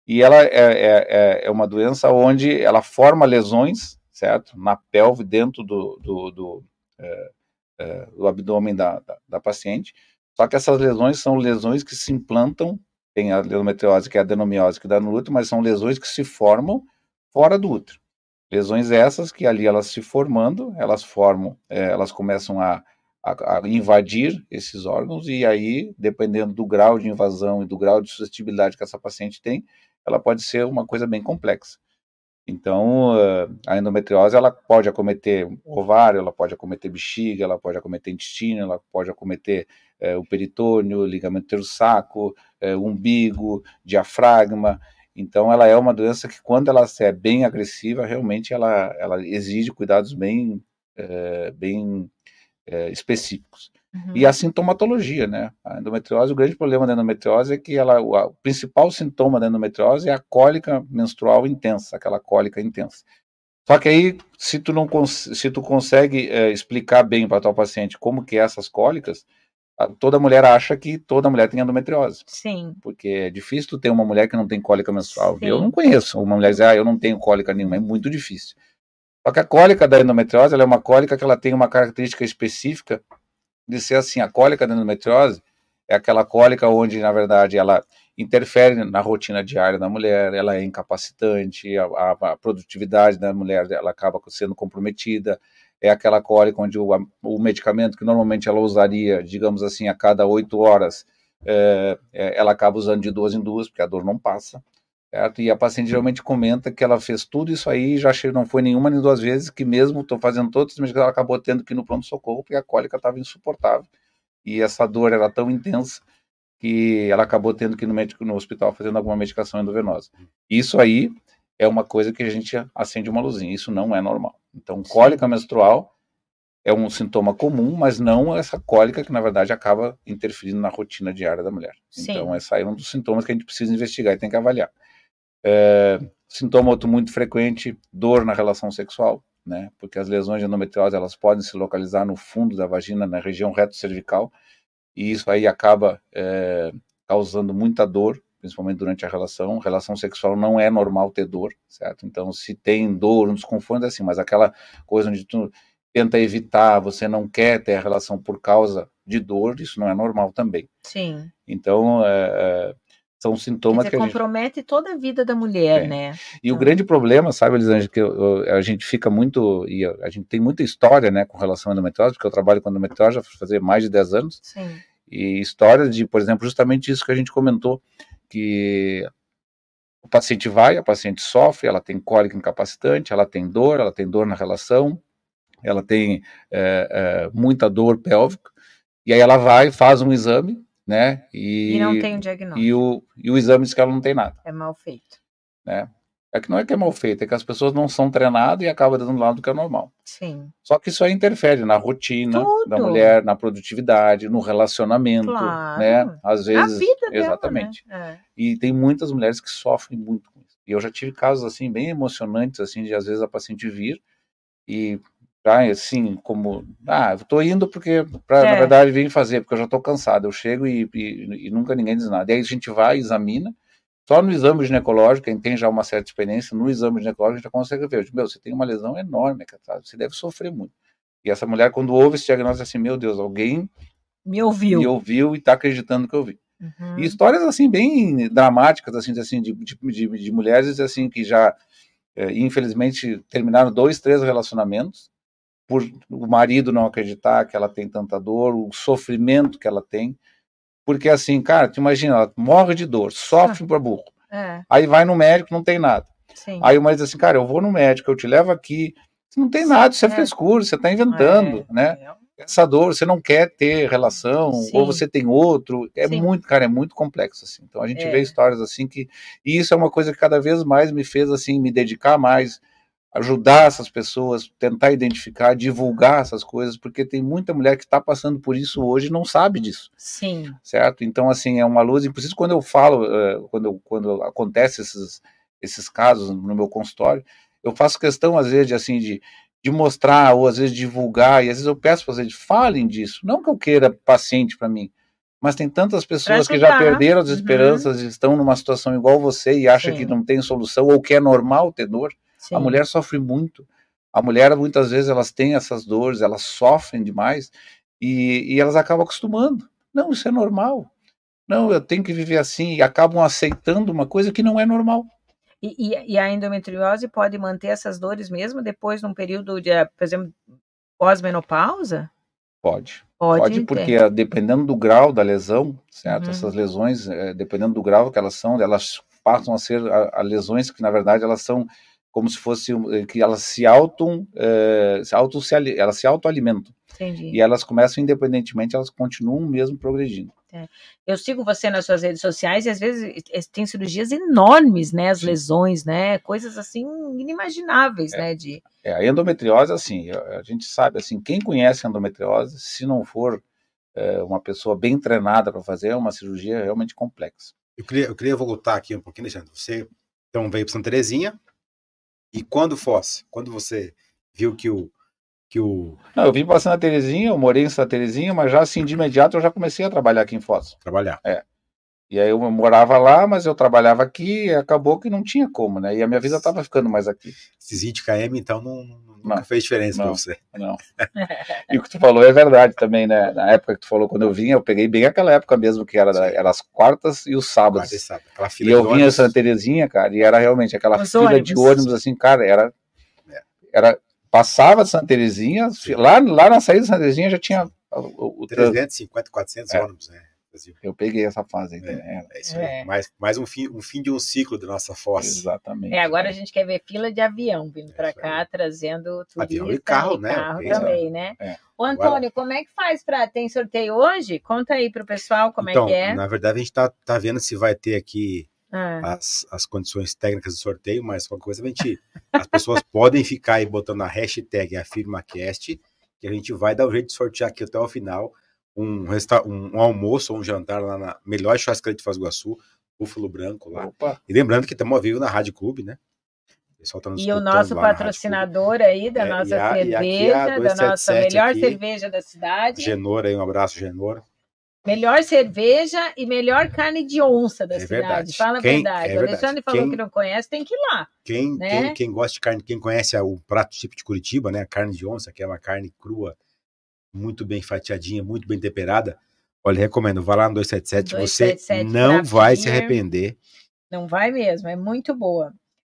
e ela é, é, é, é uma doença onde ela forma lesões, certo? Na pelve, dentro do, do, do, é, é, do abdômen da, da, da, paciente. Só que essas lesões são lesões que se implantam, tem a endometriose, que é a adenomiose, que dá no útero, mas são lesões que se formam fora do útero. Lesões essas que ali elas se formando, elas formam, é, elas começam a a, a, invadir esses órgãos e aí, dependendo do grau de invasão e do grau de suscetibilidade que essa paciente tem, ela pode ser uma coisa bem complexa. Então, a endometriose ela pode acometer ovário, ela pode acometer bexiga, ela pode acometer intestino, ela pode acometer é, o peritônio, ligamento do saco, é, umbigo, diafragma. Então, ela é uma doença que, quando ela é bem agressiva, realmente ela, ela exige cuidados bem, é, bem específicos. Uhum. E a sintomatologia, né? A endometriose, o grande problema da endometriose é que ela, o, o principal sintoma da endometriose é a cólica menstrual intensa, aquela cólica intensa. Só que aí, se tu não se tu consegue é, explicar bem para tua paciente como que é essas cólicas, toda mulher acha que toda mulher tem endometriose. Sim. Porque é difícil tu ter uma mulher que não tem cólica menstrual. Sim. Eu não conheço uma mulher dizer, ah, eu não tenho cólica nenhuma, é muito difícil. Só que a cólica da endometriose é uma cólica que ela tem uma característica específica de ser assim. A cólica da endometriose é aquela cólica onde, na verdade, ela interfere na rotina diária da mulher, ela é incapacitante, a, a, produtividade da mulher ela acaba sendo comprometida. É aquela cólica onde o, o medicamento que normalmente ela usaria, digamos assim, a cada oito horas, é, é, ela acaba usando de duas em duas, porque a dor não passa. Certo? E a paciente geralmente comenta que ela fez tudo isso aí, já não foi nenhuma nem duas vezes, que mesmo estou fazendo todos os medicamentos, ela acabou tendo que ir no pronto-socorro, porque a cólica estava insuportável. E essa dor era tão intensa que ela acabou tendo que ir no médico no hospital fazendo alguma medicação endovenosa. Isso aí é uma coisa que a gente acende uma luzinha, isso não é normal. Então, cólica menstrual é um sintoma comum, mas não essa cólica que na verdade acaba interferindo na rotina diária da mulher. Sim. Então, esse aí é um dos sintomas que a gente precisa investigar e tem que avaliar. É, sintoma outro muito frequente, dor na relação sexual, né? Porque as lesões de endometriose elas podem se localizar no fundo da vagina, na região reto cervical, e isso aí acaba é, causando muita dor principalmente durante a relação. Relação sexual não é normal ter dor, certo? Então, se tem dor, um desconforto, é assim, mas aquela coisa onde tu tenta evitar, você não quer ter a relação por causa de dor, isso não é normal também. Sim. Então, é, é, são sintomas dizer, que a gente... compromete toda a vida da mulher, É. né? E o Então- grande problema, sabe, Elisângela, que eu- eu- a gente fica muito, e a, gente tem muita história, né, com relação à endometriose, porque eu trabalho com endometriose já faz mais de 10 anos, Sim. e histórias de, por exemplo, justamente isso que a gente comentou, que o paciente vai, a paciente sofre, ela tem cólica incapacitante, ela tem dor, ela tem dor na relação, ela tem é, é, muita dor pélvica, e aí ela vai, faz um exame, né, e, E, não tem um diagnóstico. e o, e o exame diz que ela não tem nada. É mal feito. É que não é que é mal feito, é que as pessoas não são treinadas e acabam dando lado do que é normal. Sim. Só que isso aí interfere na rotina Tudo. da mulher, na produtividade, no relacionamento, Claro. né? Às a vezes, vida dela, exatamente. né? E tem muitas mulheres que sofrem muito com isso. E eu já tive casos assim bem emocionantes assim de às vezes a paciente vir e ah, assim, como, ah, eu tô indo porque pra, É. na verdade vim fazer, porque eu já tô cansado. Eu chego e, e, e nunca ninguém diz nada. E aí a gente vai, examina, só no exame ginecológico, quem tem já uma certa experiência, no exame ginecológico a gente já consegue ver, digo, meu, você tem uma lesão enorme, cara, você deve sofrer muito. E essa mulher, quando ouve esse diagnóstico, assim, meu Deus, alguém Me ouviu. me ouviu e está acreditando que eu vi. Uhum. E histórias assim bem dramáticas assim, de- assim de, de, de, de mulheres assim que já eh, infelizmente terminaram dois, três relacionamentos por o marido não acreditar que ela tem tanta dor, o sofrimento que ela tem, porque assim, cara, tu imagina, ela morre de dor, sofre por burro, É, aí vai no médico, não tem nada. sim. Aí o marido diz assim, cara, eu vou no médico, eu te levo aqui, não tem nada, isso é É. frescura, você está inventando, É, né? é. essa dor, você não quer ter relação, Sim. ou você tem outro, é Sim. muito, cara, é muito complexo, assim. Então a gente É. vê histórias assim que, e isso é uma coisa que cada vez mais me fez, assim, me dedicar mais, ajudar essas pessoas, tentar identificar, divulgar essas coisas, porque tem muita mulher que está passando por isso hoje e não sabe disso, Sim. certo? Então, assim, é uma luz, e por isso quando eu falo, eh, quando, quando acontece esses, esses casos no meu consultório, eu faço questão, às vezes, de, assim, de, de mostrar, ou às vezes divulgar, e às vezes eu peço para vocês, falem disso, não que eu queira paciente para mim, mas tem tantas pessoas que já perderam as Uhum. esperanças e estão numa situação igual você e acha Sim. que não tem solução, ou que é normal ter dor, sim. a mulher sofre muito. A mulher, muitas vezes, elas têm essas dores, elas sofrem demais e, e elas acabam acostumando. Não, isso é normal. Não, eu tenho que viver assim e acabam aceitando uma coisa que não é normal. E, e- e a endometriose pode manter essas dores mesmo depois de um período de, por exemplo, pós-menopausa? Pode. Pode, Pode, ter. porque ah, dependendo do grau da lesão, certo? Uhum. Essas lesões, eh, dependendo do grau que elas são, elas passam a ser a, a lesões que, na verdade, elas são como se fosse um, eh, que elas se auto, eh, se auto se, elas se autoalimentam. Entendi. E elas começam independentemente, elas continuam mesmo progredindo. Eu sigo você nas suas redes sociais e às vezes tem cirurgias enormes, né? As Sim. lesões, né? Coisas assim inimagináveis, É. né? De É, a endometriose, assim, a, a gente sabe, assim, quem conhece a endometriose, se não for é, uma pessoa bem treinada para fazer, é uma cirurgia realmente complexa. Eu queria, eu queria voltar aqui um pouquinho, Alexandre. Você então veio para Santa Terezinha e quando Foz, quando você viu que o que o Não, eu vim para Santa Terezinha, eu morei em Santa Terezinha, mas já assim, de imediato eu já comecei a trabalhar aqui em Foz. trabalhar, E aí eu morava lá, mas eu trabalhava aqui e acabou que não tinha como, né? E a minha vida estava ficando mais aqui. esses 20 km, então não, não- fez diferença para você. Não. E o que tu falou é verdade também, né? Na época que tu falou, quando eu vinha, eu peguei bem aquela época mesmo, que era, era as quartas e os sábados. Quarta e sábado, aquela fila E eu vinha em ônibus. Santa Terezinha, cara, e era realmente aquela Os fila de ônibus. ônibus, assim, cara, era. É. era passava de Santa Terezinha, lá, lá na saída de Santa Terezinha já tinha o, o- o trânsito. 350, 400 É. ônibus, né? Brasil. Eu peguei essa fase aí, né? É isso É. aí. Mais, mais um, fim, um fim de um ciclo da nossa Foz. Exatamente. É, agora a gente quer ver fila de avião vindo É para cá, trazendo turista Avião e carro, né? carro É também, né? É. Ô, Antônio, como é que faz para Tem sorteio hoje? Conta aí pro pessoal como então, é que é. na verdade, a gente tá, tá vendo se vai ter aqui Ah, as, as condições técnicas do sorteio, mas qualquer coisa a gente. As pessoas podem ficar aí botando a hashtag AfirmaCast, que a gente vai dar o jeito de sortear aqui até o final um, resta- um, um almoço ou um jantar lá na melhor churrascaria de Foz do Iguaçu, Búfalo Branco lá. Opa, E lembrando que estamos ao vivo na Rádio Clube, né? O tá E o nosso patrocinador aí da É, nossa e a- cerveja, da nossa 277 melhor aqui. cerveja da cidade. Genor aí, um abraço, Genor. Melhor cerveja e melhor carne de onça da é cidade. Verdade. Fala quem, a verdade. É verdade. O Alexandre falou quem, que não conhece, tem que ir lá. Quem, né? quem, quem, gosta de carne, quem conhece o prato tipo de Curitiba, né? A carne de onça, que é uma carne crua, muito bem fatiadinha, muito bem temperada. Olha, recomendo, vá lá no 277, 277 você não vai se arrepender. Não vai mesmo, é muito boa.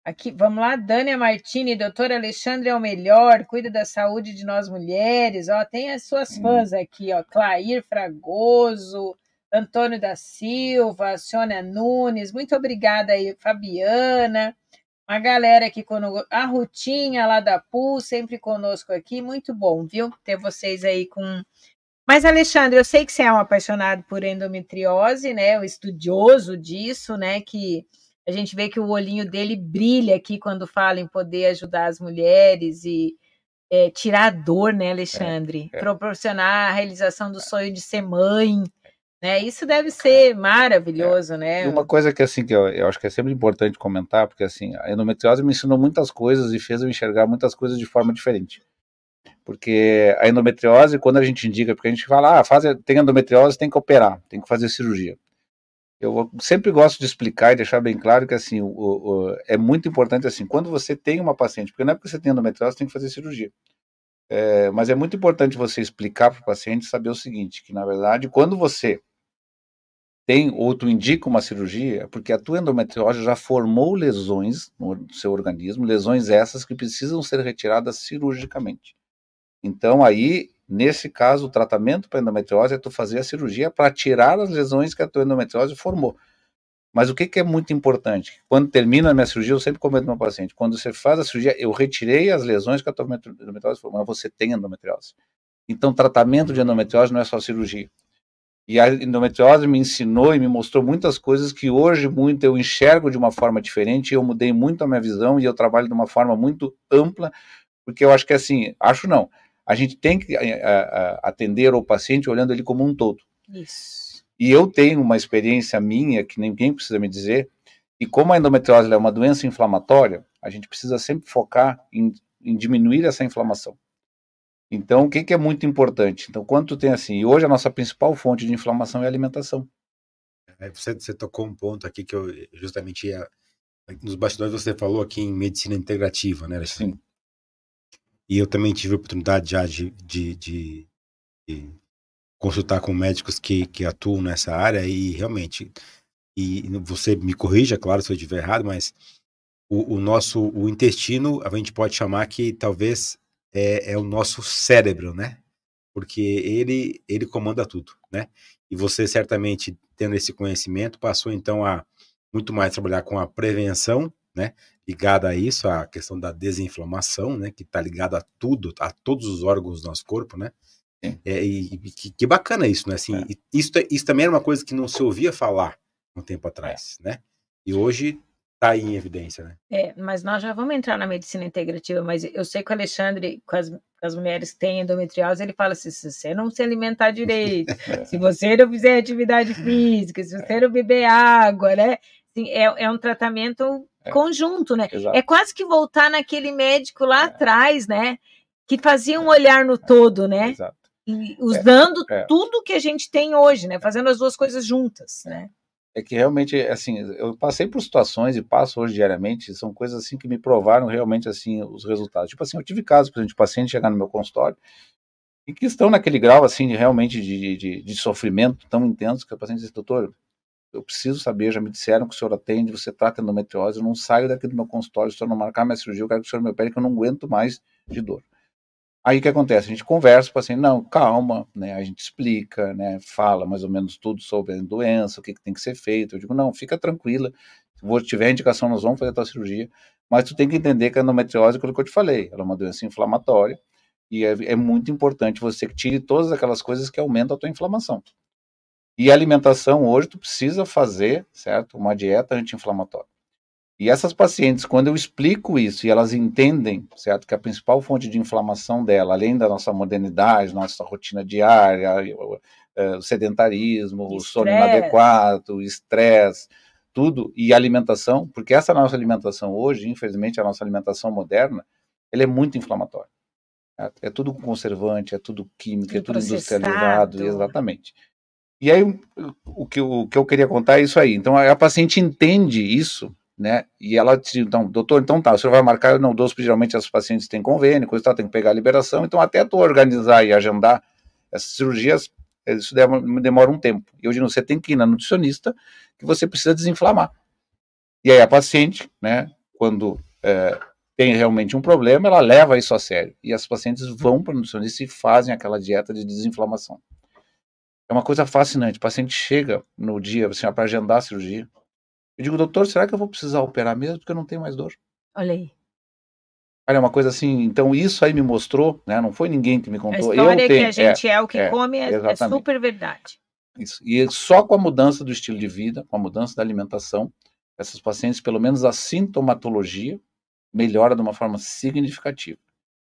Aqui, vamos lá, Dânia Martini, doutor Alexandre é o melhor, cuida da saúde de nós mulheres. Ó, tem as suas hum. fãs aqui, ó, Clair Fragoso, Antônio da Silva, Sônia Nunes, muito obrigada aí, Fabiana. Uma galera aqui conosco, a Rutinha lá da PUL, sempre conosco aqui, muito bom, viu? Ter vocês aí com. Mas, Alexandre, eu sei que você é um apaixonado por endometriose, né? O estudioso disso, né? Que a gente vê que o olhinho dele brilha aqui quando fala em poder ajudar as mulheres e é, tirar a dor, né, Alexandre? É, é. Proporcionar a realização do sonho de ser mãe. Né? Isso deve ser maravilhoso, é. né? E uma coisa que assim que eu, eu, acho que é sempre importante comentar, porque assim a endometriose me ensinou muitas coisas e fez eu enxergar muitas coisas de forma diferente. Porque a endometriose, quando a gente indica, porque a gente fala, ah, faz, tem endometriose, tem que operar, tem que fazer cirurgia eu sempre gosto de explicar e deixar bem claro que assim o, o, é muito importante assim quando você tem uma paciente, porque não é porque você tem endometriose tem que fazer cirurgia, é, mas é muito importante você explicar para o paciente saber o seguinte, que na verdade quando você tem ou tu indica uma cirurgia, porque a tua endometriose já formou lesões no seu organismo, lesões essas que precisam ser retiradas cirurgicamente. Então aí Nesse caso, o tratamento para endometriose é tu fazer a cirurgia para tirar as lesões que a tua endometriose formou. Mas o que, que é muito importante? Quando termina a minha cirurgia, eu sempre comento para o meu paciente, quando você faz a cirurgia, eu retirei as lesões que a tua endometriose formou, mas você tem endometriose. Então, tratamento de endometriose não é só cirurgia. E a endometriose me ensinou e me mostrou muitas coisas que hoje muito eu enxergo de uma forma diferente, eu mudei muito a minha visão e eu trabalho de uma forma muito ampla, porque eu acho que assim, acho não, a gente tem que a, eh, a, eh, atender o paciente olhando ele como um todo. Isso. E eu tenho uma experiência minha, que ninguém precisa me dizer, e como a endometriose é uma doença inflamatória, a gente precisa sempre focar em, em diminuir essa inflamação. Então, o que, que, é muito importante? Então, quando tu tem assim, e hoje a nossa principal fonte de inflamação é a alimentação. É, você, você tocou um ponto aqui que eu justamente ia. Nos bastidores você falou aqui em medicina integrativa, né? Sim. E eu também tive a oportunidade já de, de, de, de consultar com médicos que, que atuam nessa área e realmente, e você me corrija, claro, se eu estiver errado, mas o, o, nosso o intestino, a gente pode chamar que talvez é, é o nosso cérebro, né? Porque ele, ele comanda tudo, né? E você certamente, tendo esse conhecimento, passou então a muito mais trabalhar com a prevenção, né? ligada a isso, a questão da desinflamação, né, que está ligada a tudo, a todos os órgãos do nosso corpo, né? É, e, que, que, bacana isso, né? Assim, é. isso, isso também era uma coisa que não se ouvia falar um tempo atrás, é. né? E hoje está aí em evidência, né? É, mas nós já vamos entrar na medicina integrativa, mas eu sei que o Alexandre, com as, com as mulheres que têm endometriose, ele fala assim, se você não se alimentar direito, se você não fizer atividade física, se você não beber água, né? Assim, é, é um tratamento é. conjunto, né? Exato. É quase que voltar naquele médico lá é. atrás, né? Que fazia um olhar no todo, né? Exato. E usando é, é. tudo que a gente tem hoje, né? Fazendo as duas coisas juntas, né? É que realmente, assim, eu passei por situações e passo hoje diariamente, são coisas assim que me provaram realmente, assim, os resultados. Tipo assim, eu tive casos, por exemplo, de paciente chegar no meu consultório e que estão naquele grau, assim, de, realmente de, de, de sofrimento tão intenso que o paciente diz, doutor, eu preciso saber, já me disseram que o senhor atende, você trata endometriose, eu não saio daqui do meu consultório, se o senhor não marcar minha cirurgia, eu quero que o senhor me opere, que eu não aguento mais de dor. Aí o que acontece? A gente conversa com paciente, não, calma, né? A gente explica, né? Fala mais ou menos tudo sobre a doença, o que, que tem que ser feito. Eu digo, não, fica tranquila, se tiver indicação, nós vamos fazer a tua cirurgia, mas tu tem que entender que a endometriose, aquilo que eu te falei, ela é uma doença inflamatória, e é, é muito importante você que tire todas aquelas coisas que aumentam a tua inflamação. E alimentação hoje tu precisa fazer, certo? Uma dieta anti-inflamatória. E essas pacientes, quando eu explico isso e elas entendem, certo, que a principal fonte de inflamação dela, além da nossa modernidade, nossa rotina diária, o sedentarismo, o sono inadequado, o estresse, tudo, e alimentação, porque essa nossa alimentação hoje, infelizmente, a nossa alimentação moderna, ela é muito inflamatória. É tudo conservante, é tudo químico, é tudo industrializado, exatamente. E aí, o que, o que eu queria contar é isso aí. Então, a, a paciente entende isso, né? E ela diz, então, doutor, então tá, o senhor vai marcar, não dou, geralmente as pacientes têm convênio, coisa tal, tem que pegar a liberação, então até tu organizar e agendar essas cirurgias, isso demora, um tempo. E hoje você tem que ir na nutricionista, que você precisa desinflamar. E aí a paciente, né, quando é, tem realmente um problema, ela leva isso a sério. E as pacientes vão para o nutricionista e fazem aquela dieta de desinflamação. É uma coisa fascinante. O paciente chega no dia assim, para agendar a cirurgia. Eu digo, doutor, será que eu vou precisar operar mesmo? Porque eu não tenho mais dor. Olha aí. Olha, é uma coisa assim, então isso aí me mostrou, né? Não foi ninguém que me contou. A história eu tenho, que a gente é, é o que é, come é, é, super verdade. Isso. E só com a mudança do estilo de vida, com a mudança da alimentação, essas pacientes, pelo menos a sintomatologia, melhora de uma forma significativa.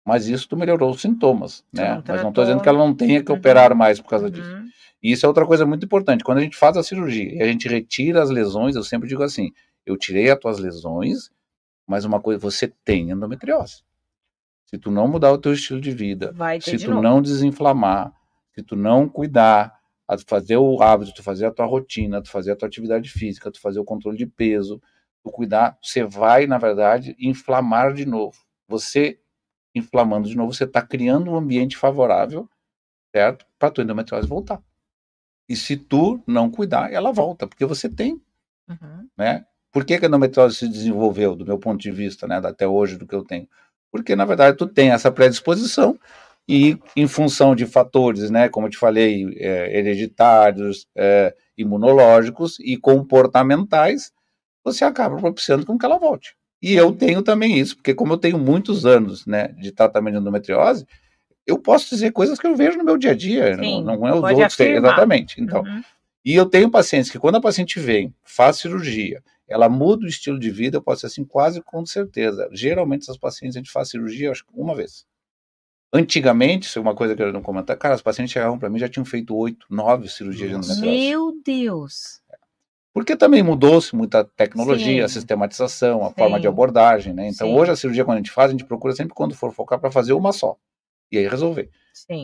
Mas isso tu melhorou os sintomas, né? Não Mas não estou dizendo que ela não tenha que uhum. operar mais por causa uhum. disso. E isso é outra coisa muito importante. Quando a gente faz a cirurgia e a gente retira as lesões, eu sempre digo assim: eu tirei as tuas lesões, mas uma coisa, você tem endometriose. Se tu não mudar o teu estilo de vida, de se tu novo. não desinflamar, se tu não cuidar, fazer o hábito, tu fazer a tua rotina, tu fazer a tua atividade física, tu fazer o controle de peso, tu cuidar, você vai, na verdade, inflamar de novo. Você inflamando de novo, você está criando um ambiente favorável, certo? Para a tua endometriose voltar. E se tu não cuidar, ela volta, porque você tem, uhum. né? Por que, que a endometriose se desenvolveu, do meu ponto de vista, né, até hoje, do que eu tenho? Porque, na verdade, tu tem essa predisposição e, em função de fatores, né, como eu te falei, é, hereditários, é, imunológicos e comportamentais, você acaba propiciando com que ela volte. E eu tenho também isso, porque como eu tenho muitos anos né, de tratamento de endometriose, eu posso dizer coisas que eu vejo no meu dia a dia, Sim, não, não é os outros. Afirmar. Exatamente. Então, uhum. E eu tenho pacientes que quando a paciente vem, faz cirurgia, ela muda o estilo de vida, eu posso dizer assim, quase com certeza. Geralmente essas pacientes a gente faz cirurgia, acho que uma vez. Antigamente, isso é uma coisa que eu não comentar, cara, as pacientes chegavam para mim já tinham feito oito, nove cirurgias Nossa. de endometriose. Meu Deus! Porque também mudou-se muita tecnologia, Sim. a sistematização, a Sim. forma de abordagem, né? Então, Sim. hoje a cirurgia, quando a gente faz, a gente procura sempre, quando for focar, para fazer uma só. E aí resolver.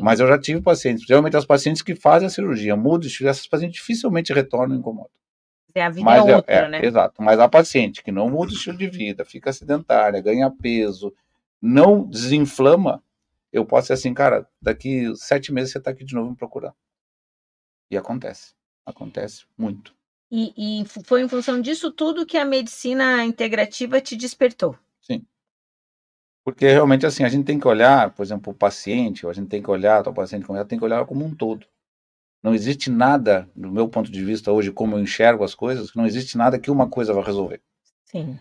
Mas eu já tive pacientes, geralmente as pacientes que fazem a cirurgia, mudam, essas pacientes dificilmente retornam incômodo. É a vida mas é outra, é, né? Exato. Mas a paciente que não muda o estilo de vida, fica sedentária, ganha peso, não desinflama, eu posso ser assim, cara, daqui sete meses você está aqui de novo me procurando. E acontece. Acontece muito. E, e foi em função disso tudo que a medicina integrativa te despertou. Sim. Porque realmente assim, a gente tem que olhar, por exemplo, o paciente, ou a gente tem que olhar, o paciente tem que olhar como um todo. Não existe nada, do meu ponto de vista hoje, como eu enxergo as coisas, não existe nada que uma coisa vai resolver. Sim.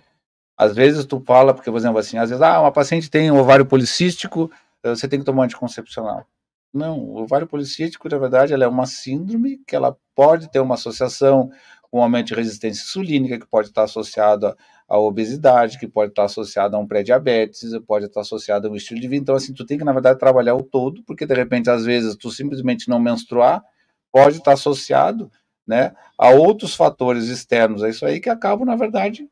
Às vezes tu fala, porque, por exemplo, assim, às vezes, ah, uma paciente tem um ovário policístico, eh, você tem que tomar anticoncepcional. Não, o ovário policístico, na verdade, ela é uma síndrome que ela pode ter uma associação com aumento de resistência insulínica, que pode estar associado à obesidade, que pode estar associado a um pré-diabetes, pode estar associado a um estilo de vida. Então, assim, tu tem que, na verdade, trabalhar o todo, porque, de repente, às vezes, tu simplesmente não menstruar pode estar associado né, a outros fatores externos a isso aí que acabam, na verdade,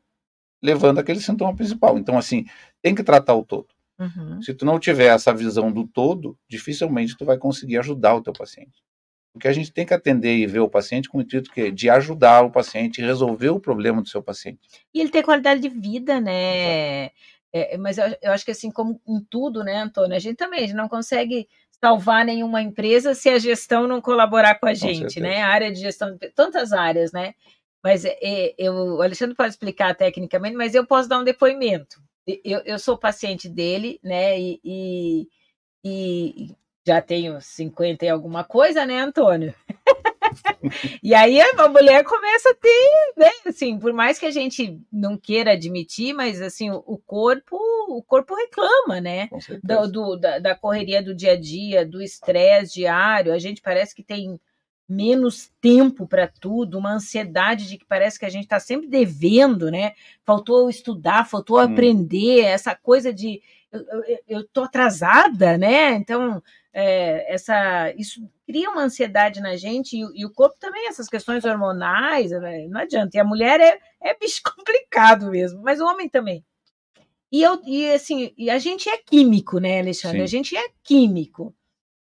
levando aquele sintoma principal. Então, assim, tem que tratar o todo. Uhum. Se tu não tiver essa visão do todo, dificilmente tu vai conseguir ajudar o teu paciente. Porque a gente tem que atender e ver o paciente com o intuito que, de ajudar o paciente e resolver o problema do seu paciente. E ele ter qualidade de vida, né? É, mas eu, eu, acho que assim, como em tudo, né, Antônio, a gente também a gente não consegue salvar nenhuma empresa se a gestão não colaborar com a gente, com né? A área de gestão, tantas áreas, né? Mas é, é, eu, o Alexandre pode explicar tecnicamente, mas eu posso dar um depoimento. Eu, eu sou paciente dele, né? E, e, e já tenho 50 e alguma coisa, né, Antônio? e aí a mulher começa a ter, né, assim, por mais que a gente não queira admitir, mas assim, o corpo, o corpo reclama, né? Do, do da, da, correria do dia a dia, do estresse diário, a gente parece que tem menos tempo para tudo, uma ansiedade de que parece que a gente está sempre devendo, né? Faltou estudar, faltou hum. aprender, essa coisa de eu, tô atrasada, né? Então é, essa, isso cria uma ansiedade na gente e, e, o corpo também, essas questões hormonais, né, não adianta. E a mulher é, é bicho complicado mesmo, mas o homem também. E, eu, e assim, e a gente é químico, né, Alexandre? Sim. A gente é químico.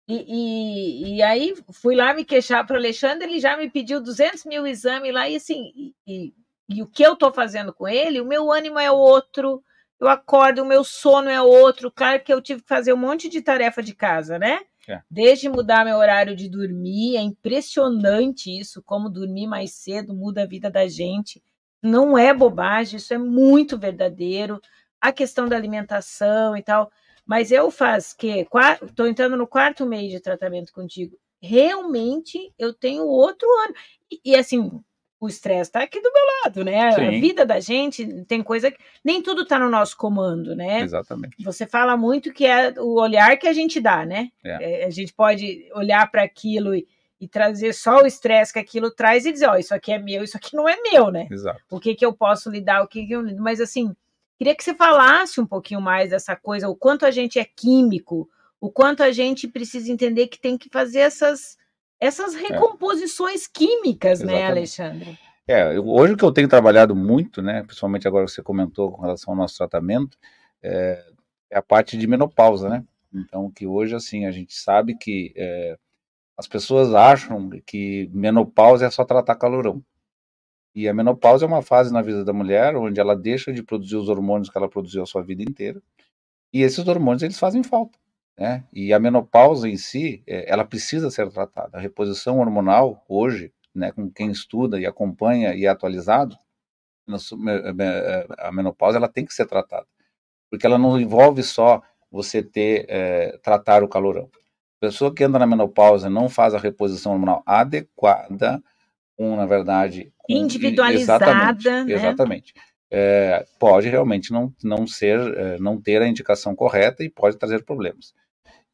E, e, e, aí fui lá me queixar para o Alexandre, ele já me pediu 200 mil exames lá, e assim, e, e o que eu estou fazendo com ele, o meu ânimo é outro, eu acordo, o meu sono é outro. Claro que eu tive que fazer um monte de tarefa de casa, né? É. Desde mudar meu horário de dormir, é impressionante isso, como dormir mais cedo muda a vida da gente. Não é bobagem, isso é muito verdadeiro. A questão da alimentação e tal. Mas eu faço que estou entrando no quarto mês de tratamento contigo. Realmente eu tenho outro ano. E, e assim, o estresse está aqui do meu lado, né? Sim. A vida da gente tem coisa que nem tudo está no nosso comando, né? Exatamente. Você fala muito que é o olhar que a gente dá, né? É. É, a gente pode olhar para aquilo e, e, trazer só o estresse que aquilo traz e dizer, ó, oh, isso aqui é meu, isso aqui não é meu, né? Exato. O que que eu posso lidar, o que que eu... Mas assim, queria que você falasse um pouquinho mais dessa coisa, o quanto a gente é químico, o quanto a gente precisa entender que tem que fazer essas essas é. recomposições é. químicas, né, Exatamente. né, Alexandre? É, hoje o que eu tenho trabalhado muito, né, principalmente agora que você comentou com relação ao nosso tratamento, é, é a parte de menopausa, né? Então, que hoje, assim, a gente sabe que é, as pessoas acham que menopausa é só tratar calorão. E a menopausa é uma fase na vida da mulher onde ela deixa de produzir os hormônios que ela produziu a sua vida inteira. E esses hormônios, eles fazem falta. Né? E a menopausa em si, é, ela precisa ser tratada. A reposição hormonal, hoje, né, com quem estuda e acompanha e é atualizado, a menopausa ela tem que ser tratada. Porque ela não envolve só você ter, é, tratar o calorão. A pessoa que anda na menopausa não faz a reposição hormonal adequada, com, na verdade... Com, Individualizada, exatamente, né? Exatamente. É, pode realmente não, não ser, é, não ter a indicação correta e pode trazer problemas.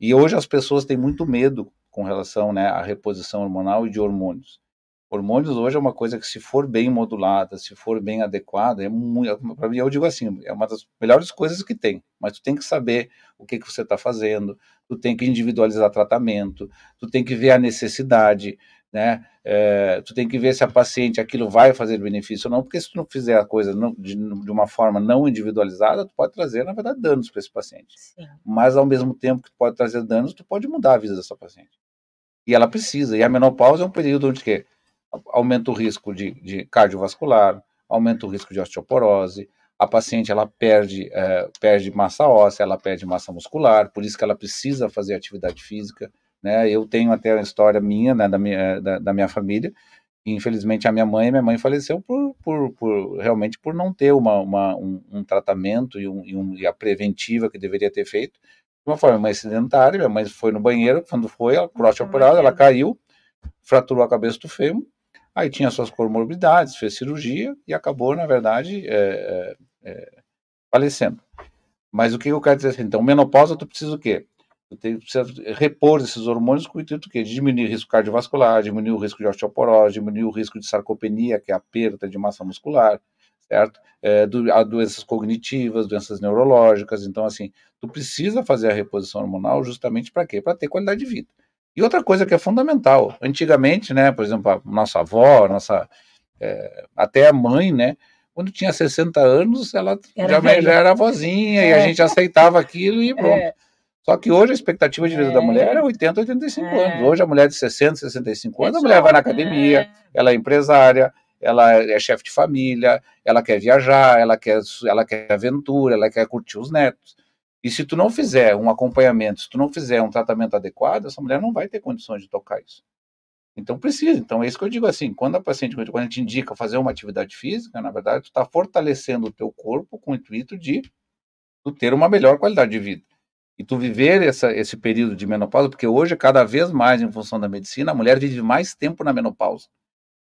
E hoje as pessoas têm muito medo com relação né, à reposição hormonal e de hormônios. Hormônios hoje é uma coisa que, se for bem modulada, se for bem adequada, é muito. Para mim, eu digo assim, é uma das melhores coisas que tem. Mas tu tem que saber o que, que você está fazendo, tu tem que individualizar tratamento, tu tem que ver a necessidade né? É, tu tem que ver se a paciente aquilo vai fazer benefício ou não, porque se tu não fizer a coisa não, de, de, uma forma não individualizada, tu pode trazer, na verdade, danos para esse paciente. Sim. Mas, ao mesmo tempo que tu pode trazer danos, tu pode mudar a vida dessa paciente. E ela precisa. E a menopausa é um período onde que aumenta o risco de, de cardiovascular, aumenta o risco de osteoporose, a paciente ela perde, é, perde massa óssea, ela perde massa muscular, por isso que ela precisa fazer atividade física. Né? Eu tenho até uma história minha, né, da, minha, da, da minha família, infelizmente a minha mãe, minha mãe faleceu por, por, por realmente por não ter uma, uma um, um, tratamento e, um, e, um, e, a preventiva que deveria ter feito. De uma forma mais sedentária, minha mãe foi no banheiro, quando foi, ela osteoporose, ela caiu, fraturou a cabeça do fêmur, aí tinha suas comorbidades, fez cirurgia e acabou, na verdade, é, é, é, falecendo. Mas o que eu quero dizer assim, então, menopausa, tu precisa o quê? Você precisa repor esses hormônios com o intuito que diminuir o risco cardiovascular, diminuir o risco de osteoporose, diminuir o risco de sarcopenia, que é a perda de massa muscular, certo? É, do, a doenças cognitivas, doenças neurológicas. Então, assim, tu precisa fazer a reposição hormonal justamente para quê? Para ter qualidade de vida. E outra coisa que é fundamental, antigamente, né, por exemplo, a nossa avó, nossa, é, até a mãe, né, quando tinha 60 anos, ela já, já, era vozinha é. e a gente aceitava aquilo e pronto. É. Só que hoje a expectativa de vida é. da mulher é 80, 85 é. anos. Hoje a mulher de 60, 65 anos, a mulher vai na academia, é. ela é empresária, ela é chefe de família, ela quer viajar, ela quer, ela quer aventura, ela quer curtir os netos. E se tu não fizer um acompanhamento, se tu não fizer um tratamento adequado, essa mulher não vai ter condições de tocar isso. Então precisa. Então é isso que eu digo assim, quando a paciente, quando a gente indica fazer uma atividade física, na verdade, tu está fortalecendo o teu corpo com o intuito de tu ter uma melhor qualidade de vida e tu viver essa, esse período de menopausa, porque hoje, cada vez mais, em função da medicina, a mulher vive mais tempo na menopausa.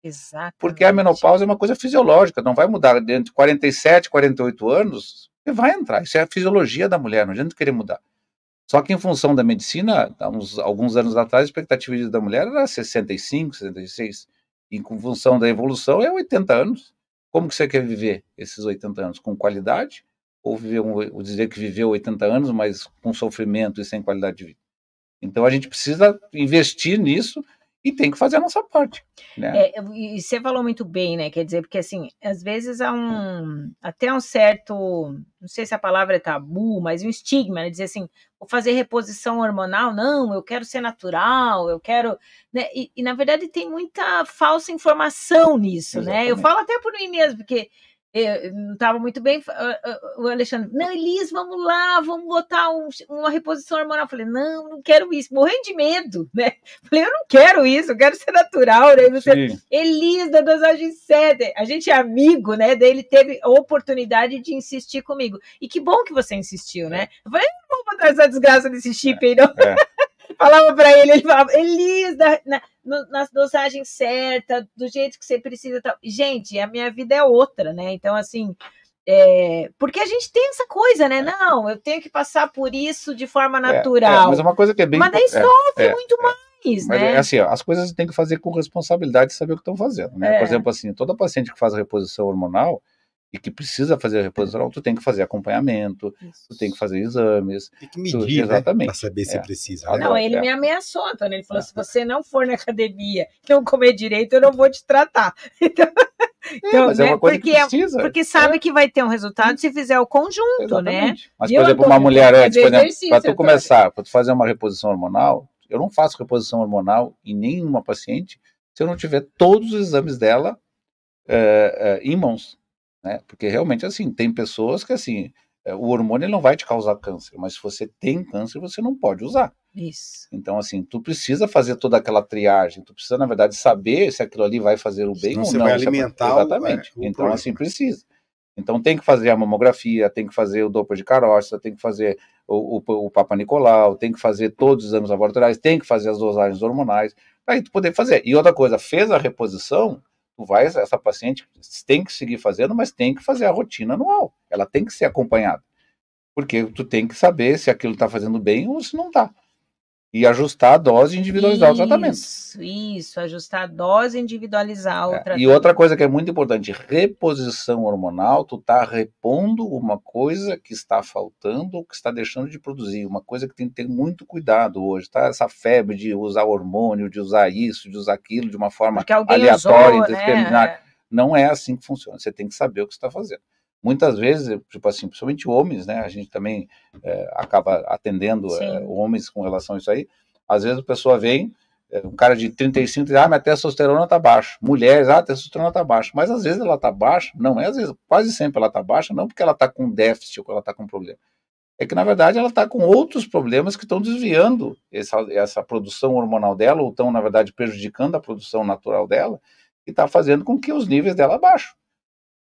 Exato. Porque a menopausa é uma coisa fisiológica, não vai mudar dentro de 47, 48 anos, vai entrar. Isso é a fisiologia da mulher, não adianta querer mudar. Só que em função da medicina, uns, alguns anos atrás, a expectativa de vida da mulher era 65, 66. E em função da evolução, é 80 anos. Como que você quer viver esses 80 anos? Com qualidade ou, viver um, dizer que viveu 80 anos, mas com sofrimento e sem qualidade de vida. Então a gente precisa investir nisso e tem que fazer a nossa parte. Né? É, e você falou muito bem, né? Quer dizer, porque assim, às vezes há um até um certo, não sei se a palavra é tabu, mas um estigma, né? Dizer assim, vou fazer reposição hormonal, não, eu quero ser natural, eu quero. Né? E, e na verdade tem muita falsa informação nisso, Exatamente. né? Eu falo até por mim mesmo, porque eu não estava muito bem. O Alexandre, não, Elis, vamos lá, vamos botar um, uma reposição hormonal. Eu falei, não, não quero isso, morrendo de medo, né? Eu falei, eu não quero isso, eu quero ser natural, né? Você, Elis, da dosagem certa. A gente é amigo, né? Daí ele teve a oportunidade de insistir comigo. E que bom que você insistiu, né? Eu falei, não vou botar essa desgraça desse chip aí, não. É. falava para ele, ele falava, Elis, na, na, nas dosagens certas, do jeito que você precisa. Tal. Gente, a minha vida é outra, né? Então, assim, é, porque a gente tem essa coisa, né? Não, eu tenho que passar por isso de forma natural. É, é, mas é uma coisa que é bem. Mas daí sofre é, muito mais. Né? é assim, ó, as coisas tem que fazer com responsabilidade e saber o que estão fazendo. Né? Por exemplo, assim, toda paciente que faz a reposição hormonal, e que precisa fazer a reposição, tu tem que fazer acompanhamento, Isso. tu tem que fazer exames. Tem que medir, tu, né, exatamente. Para saber se é. precisa. Né? Não, ele é. me ameaçou, Antônio. Ele falou: é. se você não for na academia não comer direito, eu não vou te tratar. Então, então mas né, é uma coisa porque, que precisa. Porque sabe é. que vai ter um resultado se fizer o conjunto, né? exatamente. né? Mas, por exemplo, uma mulher antes, por exemplo, para tu começar, para tu fazer uma reposição hormonal, eu não faço reposição hormonal em nenhuma paciente se eu não tiver todos os exames dela é, em mãos né? Porque realmente assim, tem pessoas que assim, eh, o hormônio não vai te causar câncer, mas se você tem câncer, você não pode usar. Isso. Então, assim, tu precisa fazer toda aquela triagem, tu precisa, na verdade, saber se aquilo ali vai fazer o bem Senão ou você não. Vai alimentar Exatamente. O, é, o então, problema. assim, precisa. Então, tem que fazer a mamografia, tem que fazer o Doppler de carótida, tem que fazer o, o, o Papa Nicolau, tem que fazer todos os exames laboratoriais, tem que fazer as dosagens hormonais, para tu poder fazer. E outra coisa, fez a reposição, vai, essa paciente tem que seguir fazendo, mas tem que fazer a rotina anual. Ela tem que ser acompanhada. Porque tu tem que saber se aquilo está fazendo bem ou se não está e ajustar a dose e individualizar isso, o tratamento. Isso, isso, ajustar a dose e individualizar o é, tratamento. E outra coisa que é muito importante, reposição hormonal, tu tá repondo uma coisa que está faltando ou que está deixando de produzir, uma coisa que tem que ter muito cuidado hoje, tá? Essa febre de usar hormônio, de usar isso, de usar aquilo de uma forma aleatória, usou. Né? Não é assim que funciona, você tem que saber o que está fazendo muitas vezes, tipo assim, principalmente homens, né? A gente também é, acaba atendendo é, homens com relação a isso aí. Às vezes a pessoa vem, é, um cara de 35 diz, ah, minha testosterona tá baixa. Mulheres, ah, a testosterona tá baixa. Mas às vezes ela tá baixa, não é às vezes, quase sempre ela tá baixa, não porque ela tá com déficit ou ela tá com problema. É que, na verdade, ela está com outros problemas que estão desviando essa, essa produção hormonal dela, ou estão, na verdade, prejudicando a produção natural dela, e está fazendo com que os níveis dela baixem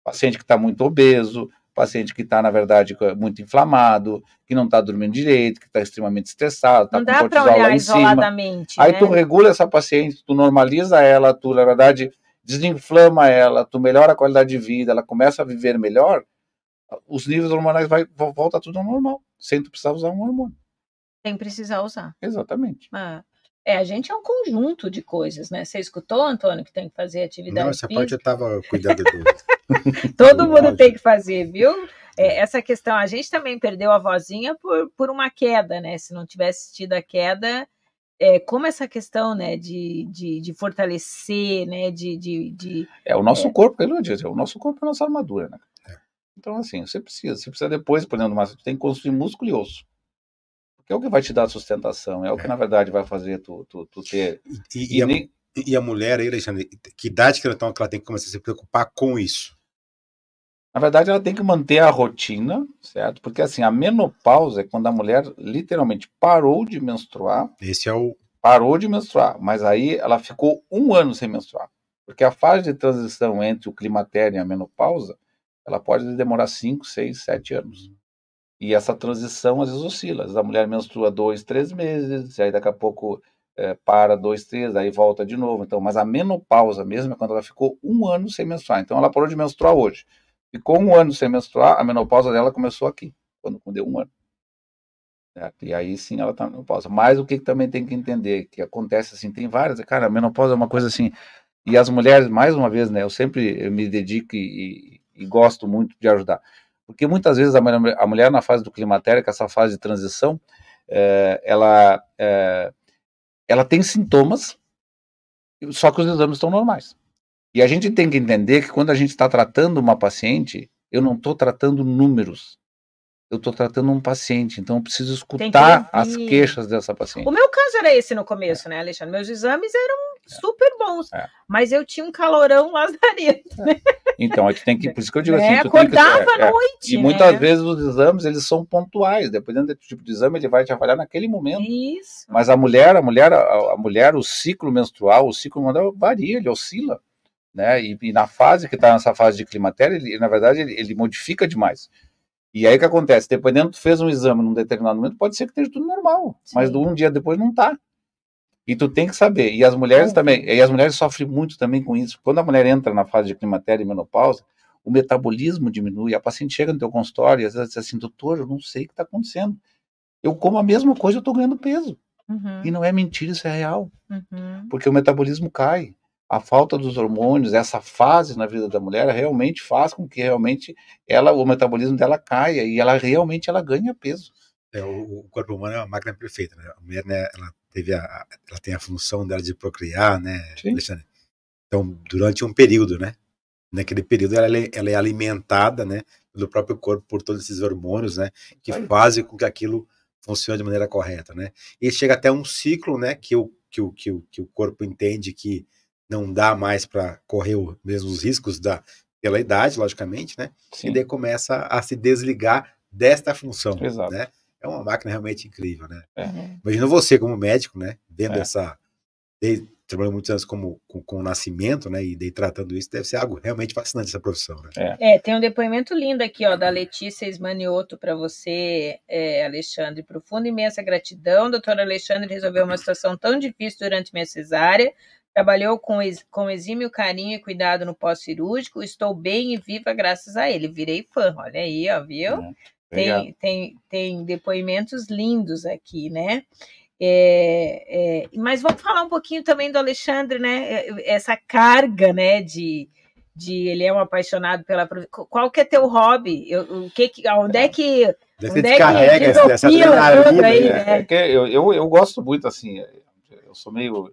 paciente que está muito obeso, paciente que está, na verdade, muito inflamado, que não está dormindo direito, que está extremamente estressado, está com cortisol lá em cima. Aí né? tu regula essa paciente, tu normaliza ela, tu, na verdade, desinflama ela, tu melhora a qualidade de vida, ela começa a viver melhor, os níveis hormonais vai, volta tudo ao normal, sem tu precisar usar um hormônio. Sem precisar usar. Exatamente. Ah. É, a gente é um conjunto de coisas, né? Você escutou, Antônio, que tem que fazer atividade Não, essa física? parte eu estava cuidando do... Todo mundo tem que fazer, viu? É, essa questão, a gente também perdeu a vozinha por, por uma queda, né? Se não tivesse tido a queda, é, como essa questão, né, de, de, de fortalecer, né, de, de, de, É, o nosso é... corpo, ele diz, o nosso corpo é a nossa armadura, né? É. Então, assim, você precisa, você precisa depois, por exemplo, mas tem que construir músculo e osso. Porque é o que vai te dar sustentação, é o que, é. na verdade, vai fazer tu, tu, tu ter... E, e, e, e, nem... a, e, a, mulher aí, Alexandre, que idade que ela, então, que ela tem que começar a se preocupar com isso? Na verdade, ela tem que manter a rotina, certo? Porque assim, a menopausa é quando a mulher literalmente parou de menstruar. Esse é o. Parou de menstruar, mas aí ela ficou um ano sem menstruar. Porque a fase de transição entre o climatério e a menopausa, ela pode demorar 5, 6, 7 anos. E essa transição às vezes oscila. Às vezes a mulher menstrua dois, três meses, aí daqui a pouco é, para dois, três, aí volta de novo. Então, mas a menopausa mesmo é quando ela ficou um ano sem menstruar. Então ela parou de menstruar hoje. Ficou um ano sem menstruar, a menopausa dela começou aqui, quando deu um ano. Certo? E aí sim ela está na menopausa. Mas o que, que também tem que entender, que acontece assim, tem várias, cara, a menopausa é uma coisa assim, e as mulheres, mais uma vez, né, eu sempre me dedico e, e, e gosto muito de ajudar. Porque muitas vezes a mulher, a mulher na fase do climatério, que é essa fase de transição, é, ela, é, ela tem sintomas, Só que os exames estão normais. E a gente tem que entender que quando a gente está tratando uma paciente, eu não estou tratando números. Eu estou tratando um paciente, então eu preciso escutar as queixas dessa paciente. O meu caso era esse no começo, né, Alexandre? Meus exames eram super bons, é. mas eu tinha um calorão lazareto. Né? Então, a gente tem que, por isso que eu digo assim, é, acordava que, à noite. E né? muitas vezes os exames, eles são pontuais, dependendo do tipo de exame, ele vai te avaliar naquele momento. Isso. Mas a mulher, a mulher, a, a mulher, o ciclo menstrual, o ciclo menstrual varia, ele oscila né? E, e na fase que está nessa fase de climatério, ele, na verdade, ele, ele, modifica demais. E aí o que acontece? Dependendo, tu fez um exame num determinado momento, pode ser que esteja tudo normal, Sim. mas um dia depois não está. E tu tem que saber. E as mulheres também, e as mulheres sofrem muito também com isso. Quando a mulher entra na fase de climatério e menopausa, o metabolismo diminui. A paciente chega no teu consultório e às vezes diz assim, doutor, eu não sei o que está acontecendo. Eu como a mesma coisa, eu estou ganhando peso. Uhum. E não é mentira, isso é real. Uhum. Porque o metabolismo cai a falta dos hormônios, essa fase na vida da mulher realmente faz com que realmente ela, o metabolismo dela caia e ela realmente ela ganha peso. É, o, o, corpo humano é uma máquina perfeita, né? A mulher, né, ela teve a, ela tem a função dela de procriar, né, Sim. Alexandre? Então, durante um período, né? Naquele período ela, é, ela é alimentada, né, pelo próprio corpo por todos esses hormônios, né, que fazem com que aquilo funcione de maneira correta, né? E chega até um ciclo, né, que o que o, que o, que o corpo entende que não dá mais para correr os mesmos riscos da, pela idade, logicamente, né? Sim. E daí começa a se desligar desta função, Exato. né? É uma máquina realmente incrível, né? É. Imagina você como médico, né? Vendo é. essa... trabalhando muitos anos como, com, com, o nascimento, né? E daí tratando isso, deve ser algo realmente fascinante essa profissão, né? É, é tem um depoimento lindo aqui, ó, da Letícia Esmanioto para você, é, Alexandre. Profunda e imensa gratidão. Doutor Alexandre resolveu uma situação tão difícil durante minha cesárea Trabalhou com, com exímio carinho e cuidado no pós-cirúrgico. Estou bem e viva graças a ele. Virei fã. Olha aí, ó, viu? É, tem, tem, tem depoimentos lindos aqui, né? É, é, mas vamos falar um pouquinho também do Alexandre, né? É, essa carga, né? De, de ele é um apaixonado pela qual que é teu hobby? Eu, o que, onde é que onde é que essa aí, né? né? É eu, eu, eu gosto muito assim. Eu sou meio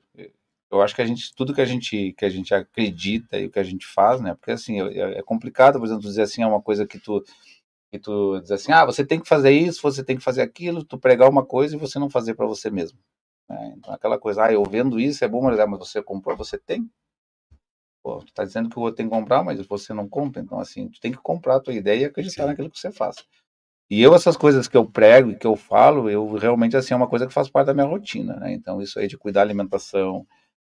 eu acho que a gente, tudo que a gente, que a gente acredita e o que a gente faz, né? Porque assim, é, é complicado, por exemplo, dizer assim, é uma coisa que tu, que tu diz assim, ah, você tem que fazer isso, você tem que fazer aquilo, tu pregar uma coisa e você não fazer para você mesmo. Né? Então, aquela coisa, ah, eu vendo isso é bom, mas, ah, mas você comprou, você tem. Pô, tu tá dizendo que o outro tem que comprar, mas você não compra. Então, assim, tu tem que comprar a tua ideia e acreditar Sim. naquilo que você faz. E eu, essas coisas que eu prego e que eu falo, eu realmente, assim, é uma coisa que faz parte da minha rotina, né? Então, isso aí de cuidar da alimentação,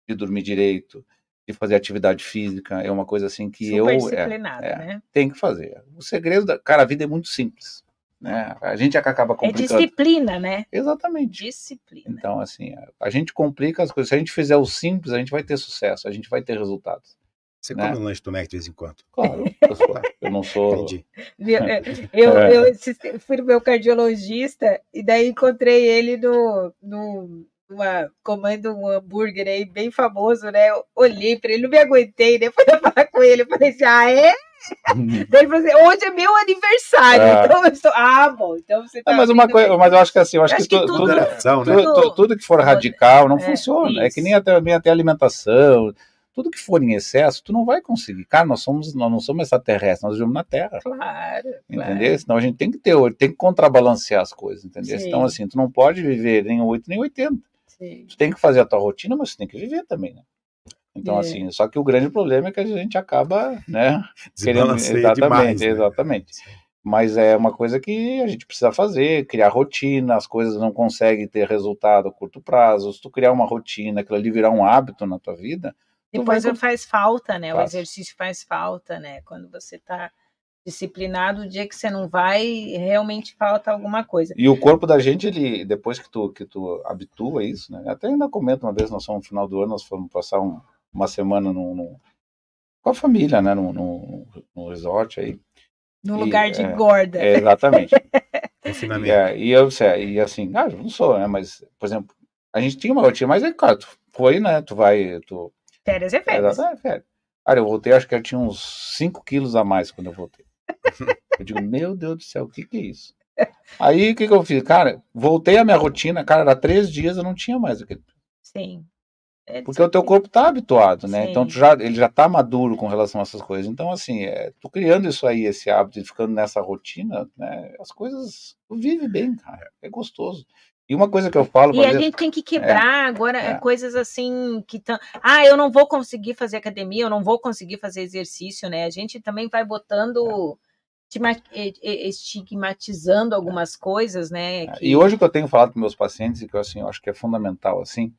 de dormir direito, de fazer atividade física, é uma coisa assim que Super eu é, é, né? tem que fazer. O segredo da, cara, a vida é muito simples, né? A gente é que acaba é complicando. É disciplina, né? Exatamente. Disciplina. Então, assim, a gente complica as coisas. Se a gente fizer o simples, a gente vai ter sucesso, a gente vai ter resultados. Você né? come um lanche do Mac de vez em quando? Claro, eu não sou. Entendi. Eu, eu, eu, fui no meu cardiologista e daí encontrei ele no, no, uma comanda um hambúrguer aí bem famoso, né? Eu olhei para ele, não me aguentei, né? Fui falar com ele, eu falei assim, ah, é? Daí ele falou assim, hoje é meu aniversário, ah. então eu estou. Ah, bom, então você tá. É, mas uma coisa, mas eu acho que assim, eu acho, acho que, que, tudo, tudo, é tudo, né? tudo, tudo, que for radical não é, funciona. Isso. É que nem até, até alimentação. Tudo que for em excesso, tu não vai conseguir. Cara, nós somos, nós não somos extraterrestres, nós vivemos na Terra. Claro. Entendeu? Claro. Senão a gente tem que ter, tem que contrabalancear as coisas, entendeu? Sim. Então, assim, tu não pode viver nem 8 nem 80. Sim. Tu tem que fazer a tua rotina, mas você tem que viver também, né? Então, é. assim, só que o grande problema é que a gente acaba, né? querendo, exatamente, demais, né? exatamente. Mas é uma coisa que a gente precisa fazer, criar rotina, as coisas não conseguem ter resultado a curto prazo. Se tu criar uma rotina, aquilo ali virar um hábito na tua vida. Depois vai... faz falta, né? Faz. O exercício faz falta, né? Quando você tá disciplinado, o dia que você não vai, realmente falta alguma coisa. E o corpo da gente, ele, depois que tu, que tu habitua isso, né? Até ainda comento uma vez, nós fomos no final do ano, nós fomos passar um, uma semana no, no, com a família, né? No, no, no resort aí. No e, lugar de é, gorda. É, exatamente. e, é, e eu, e assim, ah, eu não sou, né? Mas, por exemplo, a gente tinha uma rotina, mas é claro, tu foi, né? Tu vai. Tu, férias é férias. É, férias. Cara, eu voltei, acho que eu tinha uns 5 quilos a mais quando eu voltei. Eu digo, meu Deus do céu, o que, que é isso? Aí o que, que eu fiz? Cara, voltei à minha rotina, cara, era três dias eu não tinha mais aquele. Sim. É Porque o teu corpo está habituado, né? Sim. Então já, ele já está maduro com relação a essas coisas. Então, assim, é, tu criando isso aí, esse hábito e ficando nessa rotina, né? As coisas. Tu vive bem, cara. É gostoso. E uma coisa que eu falo. E a gente tem que quebrar é, agora é. coisas assim que estão. Ah, eu não vou conseguir fazer academia, eu não vou conseguir fazer exercício, né? A gente também vai botando. estigmatizando algumas coisas, né? Que... E hoje o que eu tenho falado com meus pacientes, e que eu, assim, eu acho que é fundamental, assim,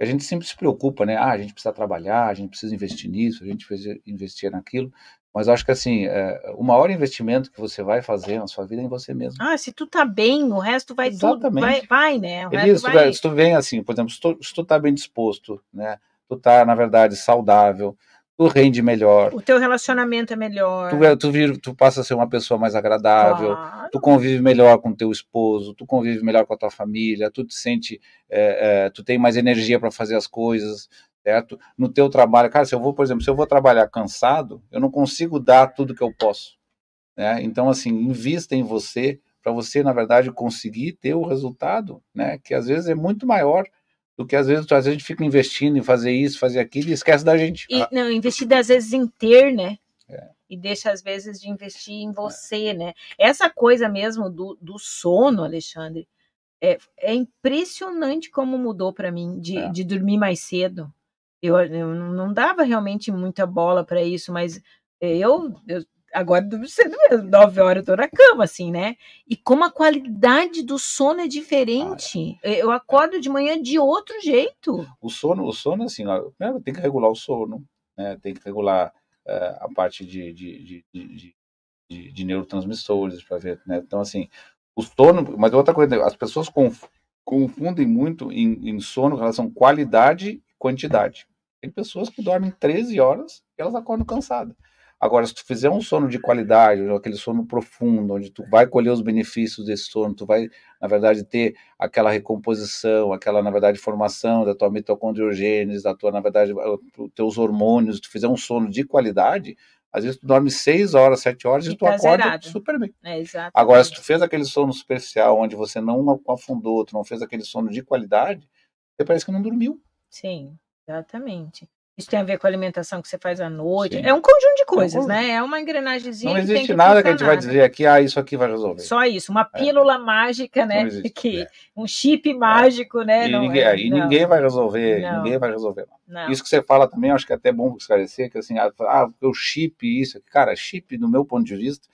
a gente sempre se preocupa, né? Ah, a gente precisa trabalhar, a gente precisa investir nisso, a gente precisa investir naquilo. Mas acho que assim, é, o maior investimento que você vai fazer na sua vida é em você mesmo. Ah, se tu tá bem, o resto vai Exatamente. tudo, vai, vai né? O Elias, vai... se tu vem assim, por exemplo, se tu, se tu tá bem disposto, né? Tu tá, na verdade, saudável, tu rende melhor. O teu relacionamento é melhor. Tu, é, tu, vir, tu passa a ser uma pessoa mais agradável, claro. tu convive melhor com teu esposo, tu convive melhor com a tua família, tu te sente, é, é, tu tem mais energia para fazer as coisas, certo? No teu trabalho, cara, se eu vou, por exemplo, se eu vou trabalhar cansado, eu não consigo dar tudo que eu posso, né? Então, assim, invista em você para você, na verdade, conseguir ter o resultado, né? Que às vezes é muito maior do que às vezes, às vezes a gente fica investindo em fazer isso, fazer aquilo e esquece da gente. E, não, investir às vezes em ter, né? É. E deixa às vezes de investir em você, é. né? Essa coisa mesmo do, do sono, Alexandre, é, é impressionante como mudou para mim de, é. de dormir mais cedo. Eu, eu não dava realmente muita bola para isso, mas eu, eu agora cedo mesmo, nove horas eu tô na cama, assim, né? E como a qualidade do sono é diferente. Ah, é. Eu acordo de manhã de outro jeito. O sono, o sono, assim, ó, tem que regular o sono, né? Tem que regular uh, a parte de, de, de, de, de neurotransmissores para ver, né? Então, assim, o sono, mas outra coisa, as pessoas confundem muito em, em sono em relação a qualidade quantidade. Tem pessoas que dormem 13 horas e elas acordam cansadas. Agora, se tu fizer um sono de qualidade, aquele sono profundo, onde tu vai colher os benefícios desse sono, tu vai, na verdade, ter aquela recomposição, aquela, na verdade, formação da tua mitocondriogênese, da tua, na verdade, os teus hormônios, se tu fizer um sono de qualidade, às vezes tu dorme 6 horas, 7 horas e, e tu tá acorda zerado. super bem. É, Agora, se tu fez aquele sono superficial, onde você não afundou, tu não fez aquele sono de qualidade, você parece que não dormiu. Sim. Exatamente. Isso tem a ver com a alimentação que você faz à noite. Sim. É um conjunto de coisas, é um né? É uma engrenagemzinha. Não existe que nada que a gente vai dizer aqui, ah, isso aqui vai resolver. Só isso, uma é. pílula é. mágica, né? Existe, que, é. Um chip mágico, né? E, não, ninguém, é, e ninguém vai resolver, não. ninguém vai resolver. Não. Isso que você fala também, acho que é até bom esclarecer, que assim, ah, ah o chip, isso, cara, chip, do meu ponto de vista,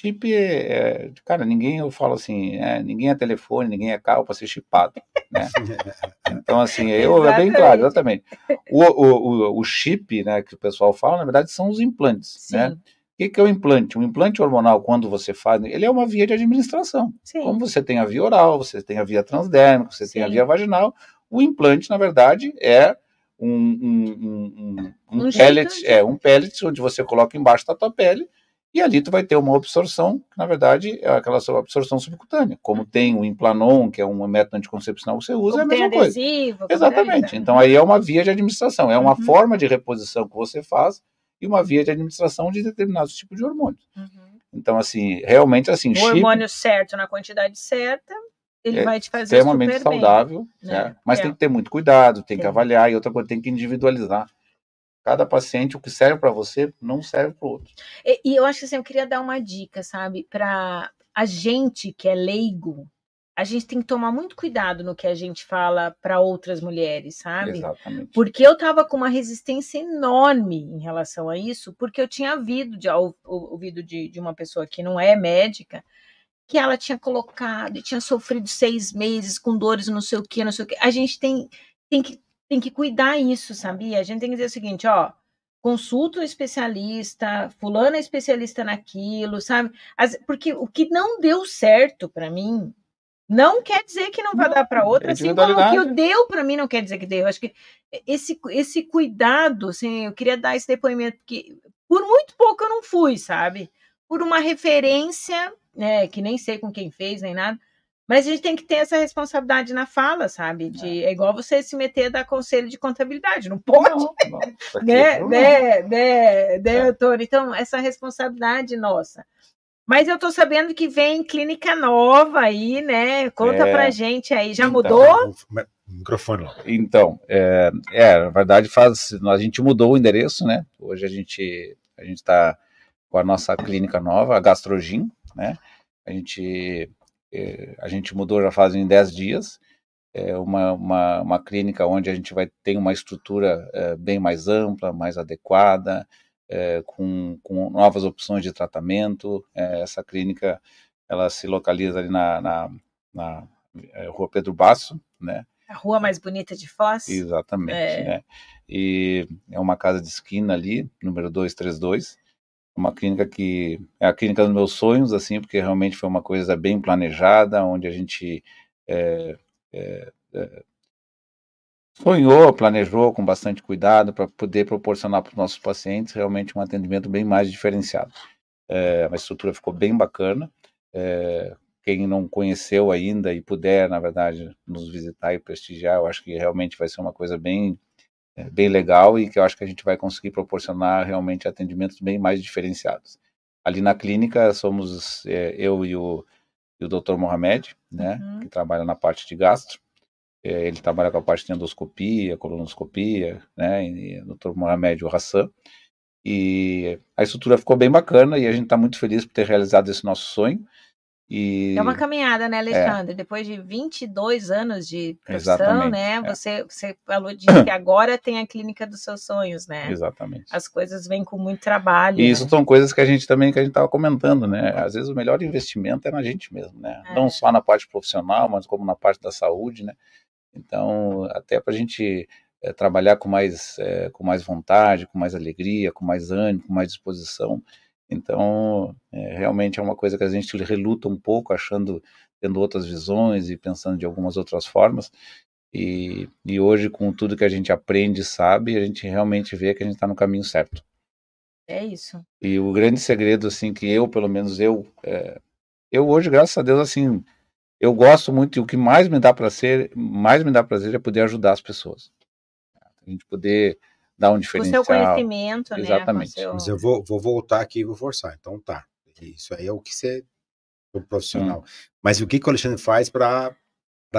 Chip é, é, cara, ninguém, eu falo assim, é, ninguém é telefone, ninguém é carro para ser chipado, né? Então, assim, eu, é bem claro, exatamente. O, o, o, chip, né, que o pessoal fala, na verdade, são os implantes, Sim. né? O que, que é o implante? O implante hormonal, quando você faz, ele é uma via de administração. Sim. Como você tem a via oral, você tem a via transdérmica, você Sim. tem a via vaginal, o implante, na verdade, é um, um, um, um, um pellet, é um pellet onde você coloca embaixo da tua pele e ali tu vai ter uma absorção, que na verdade é aquela absorção subcutânea. Como tem o implanon, que é um método anticoncepcional que você usa, como é a mesma adesivo, coisa. Exatamente. Então aí é uma via de administração, é uma uhum. forma de reposição que você faz e uma via de administração de determinados tipos de hormônios. Uhum. Então, assim, realmente assim. O chip, hormônio certo na quantidade certa, ele é vai te fazer extremamente saudável, bem, né? mas é. tem que ter muito cuidado, tem Sim. que avaliar e outra coisa, tem que individualizar cada paciente, o que serve para você não serve para o outro. E, e, eu acho que assim, eu queria dar uma dica, sabe, para a gente que é leigo, a gente tem que tomar muito cuidado no que a gente fala para outras mulheres, sabe? Exatamente. Porque eu tava com uma resistência enorme em relação a isso, porque eu tinha ouvido de, ouvido de, de uma pessoa que não é médica, que ela tinha colocado e tinha sofrido seis meses com dores, não sei o que, não sei o que. A gente tem, tem que tem que cuidar isso, sabia? A gente tem que dizer o seguinte, ó, consulta um especialista, fulano é especialista naquilo, sabe? As, porque o que não deu certo para mim não quer dizer que não vai dar para outra, é assim como o que o deu para mim não quer dizer que deu. Eu acho que esse, esse cuidado, assim, eu queria dar esse depoimento, porque por muito pouco eu não fui, sabe? Por uma referência, né, que nem sei com quem fez, nem nada, mas a gente tem que ter essa responsabilidade na fala, sabe? De, é. é igual você se meter a dar conselho de contabilidade, não pode. Não, não, né, né, né, né, é. doutor? Então, essa responsabilidade nossa. Mas eu tô sabendo que vem clínica nova aí, né? Conta É. pra gente aí. Já Então, mudou? O microfone lá. Então, é, é, na verdade, faz, a gente mudou o endereço, né? Hoje a gente a gente está com a nossa clínica nova, a Gastrogin, né? A gente é, a gente mudou já fazem 10 dias. É uma, uma, uma clínica onde a gente vai ter uma estrutura é, bem mais ampla, mais adequada, é, com, com novas opções de tratamento. É, essa clínica ela se localiza ali na, na, na é, Rua Pedro Basso, né? A rua mais bonita de Foz? Exatamente. É. né? E é uma casa de esquina ali, número 232. Uma clínica que é a clínica dos meus sonhos, assim, porque realmente foi uma coisa bem planejada, onde a gente é, é, é, sonhou, planejou com bastante cuidado para poder proporcionar para os nossos pacientes realmente um atendimento bem mais diferenciado. É, a estrutura ficou bem bacana. É, quem não conheceu ainda e puder, na verdade, nos visitar e prestigiar, eu acho que realmente vai ser uma coisa bem, bem legal e que eu acho que a gente vai conseguir proporcionar realmente atendimentos bem mais diferenciados. Ali na clínica somos é, eu e o, e o Dr. Mohamed, né, Uhum. que trabalha na parte de gastro. É, ele trabalha com a parte de endoscopia, colonoscopia, né, e o Dr. Mohamed o Hassan. E a estrutura ficou bem bacana e a gente está muito feliz por ter realizado esse nosso sonho. E É uma caminhada, né, Alexandre? Depois de 22 anos de profissão, Exatamente, né? é. Você, você falou de que agora tem a clínica dos seus sonhos, né? Exatamente. As coisas vêm com muito trabalho. E isso né? são coisas que a gente também que a gente estava comentando, né? Às vezes o melhor investimento é na gente mesmo, né? É. Não só na parte profissional, mas como na parte da saúde, né? Então, até para a gente eh, trabalhar com mais, eh, com mais vontade, com mais alegria, com mais ânimo, com mais disposição. Então, eh, realmente é uma coisa que a gente reluta um pouco, achando, tendo outras visões e pensando de algumas outras formas. E, e hoje, com tudo que a gente aprende e sabe, a gente realmente vê que a gente está no caminho certo. É isso. E o grande segredo, assim, que eu, pelo menos eu, é, eu hoje, graças a Deus, assim, eu gosto muito e o que mais me dá prazer, mais me dá prazer é poder ajudar as pessoas. A gente poder dar um Com o diferencial. seu conhecimento, né? Exatamente. O seu... Mas eu vou, vou voltar aqui e vou forçar. Então tá. Isso aí é o que você. O profissional. Mas o que, que o Alexandre faz para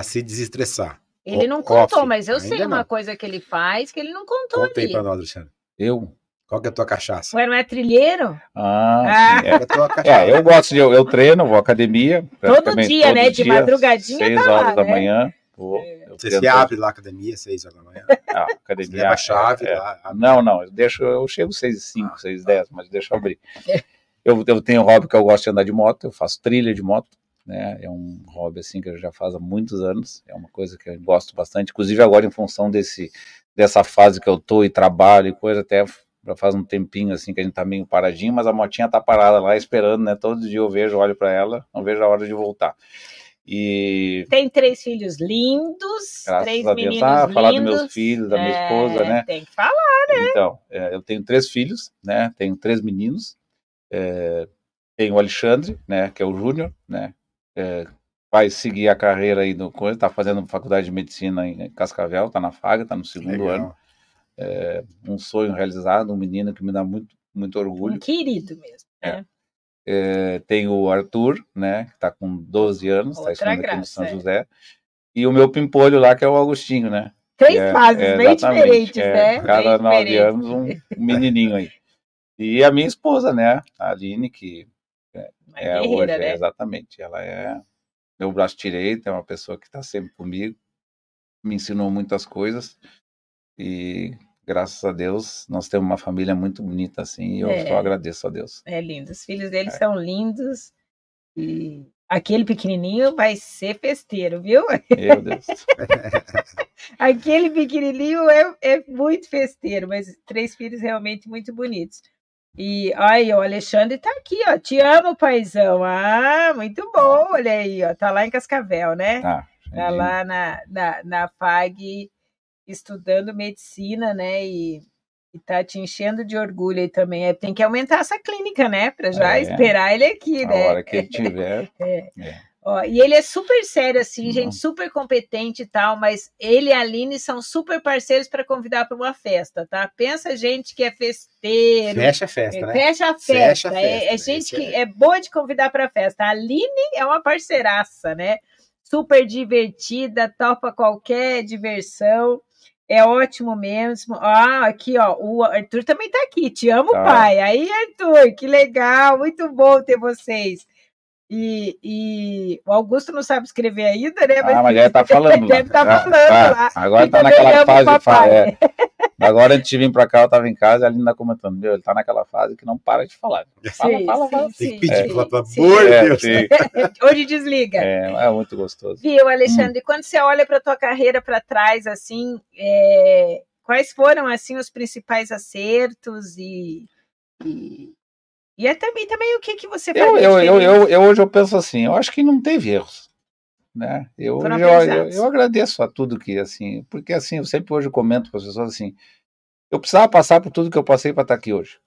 se desestressar? Ele O não contou, coffee, mas eu sei uma não. coisa que ele faz que ele não contou ali. para nós, Alexandre. Eu? Qual que é a tua cachaça? Ué, não é trilheiro? Ah, Ah. sim, é a tua cachaça? é. É, eu gosto de, eu, eu treino, vou à academia. praticamente dia, todo né? De dia, madrugadinha Seis tá lá, horas da né? manhã. Vou, eu Você treino se abre lá a academia, seis horas da manhã. Ah, Você academia. leva a chave é, lá. abre. Não, não, eu deixo, eu chego 6 e 5, Ah, 6 e tá. 10, mas deixa eu abrir. Eu, eu tenho um hobby que eu gosto de andar de moto, eu faço trilha de moto, né? É um hobby assim que eu já faço há muitos anos, é uma coisa que eu gosto bastante, inclusive agora em função desse dessa fase que eu tô e trabalho e coisa até já faz um tempinho assim que a gente tá meio paradinho, mas a motinha tá parada lá esperando, né? Todo dia eu vejo, olho para ela, não vejo a hora de voltar. E Tem três filhos lindos, Graças três a Deus. meninos Ah, lindos. falar dos meus filhos, da minha É, esposa, né? Tem que falar. Então, é, eu tenho três filhos, né? Tenho três meninos. É, tenho o Alexandre, né? Que é o Júnior, né? É, vai seguir a carreira aí no coisa, tá fazendo faculdade de medicina em Cascavel, tá na faga, tá no segundo Legal. ano. Um sonho realizado, um menino que me dá muito, muito orgulho. Um querido mesmo. né? É, tenho o Arthur, né? Que tá com 12 anos, tá Outra estudando aqui no São é. José. E o meu pimpolho lá, que é o Augustinho, né? Três É, fases é, bem diferentes, é, né? Cada Bem nove diferentes. anos, um, menininho aí. E a minha esposa, né? A Aline, que Uma é hoje, é, né? exatamente. Ela é meu braço direito, é uma pessoa que está sempre comigo, me ensinou muitas coisas. E graças a Deus, nós temos uma família muito bonita assim, e eu É. só agradeço a Deus. É lindo. Os filhos dele É. são lindos. E aquele pequenininho vai ser festeiro, viu? Meu Deus. Aquele pequenininho é, é muito festeiro, mas três filhos realmente muito bonitos. E olha, o Alexandre tá aqui, ó. Te amo, paizão. Ah, muito bom. Olha aí, ó. Tá lá em Cascavel, né? Ah, Tá lá na, na, na FAG estudando medicina, né? E, e tá te enchendo de orgulho aí também. É, tem que aumentar essa clínica, né? Para já É. esperar ele aqui, a né? hora que ele tiver. Ó, e ele é super sério, assim, gente, super competente e tal, mas ele e a Aline são super parceiros para convidar para uma festa, tá? Pensa gente que é festeiro. Fecha a festa, né? Fecha a festa. Fecha a festa. É, é gente que é... é boa de convidar para festa. A Aline é uma parceiraça, né? Super divertida, topa qualquer diversão. É ótimo mesmo. Ah, aqui, ó, o Arthur também tá aqui. Te amo, tá. pai. Aí, Arthur, que legal, muito bom ter vocês. E, e, o Augusto não sabe escrever ainda, né? Mas, ah, mas já está falando. Deve estar tá falando ah, lá. Agora está naquela fase. É. Agora, antes de vir para cá, eu estava em casa e a Aline comentando: Meu, ele está naquela fase que não para de falar. Fala, sim, fala, sim, fala. Tem que pedir, pelo amor de é, Deus. Hoje desliga. É, é muito gostoso. Viu, Alexandre? Hum. Quando você olha para tua carreira para trás, assim, é, quais foram assim os principais acertos e, e e é também, também o que, que você eu, eu, eu, eu, eu, hoje eu penso assim, eu acho que não teve erros. Né? Eu, eu, eu, eu, agradeço a tudo que, assim, porque assim, eu sempre hoje comento para as pessoas assim, eu precisava passar por tudo que eu passei para estar aqui hoje.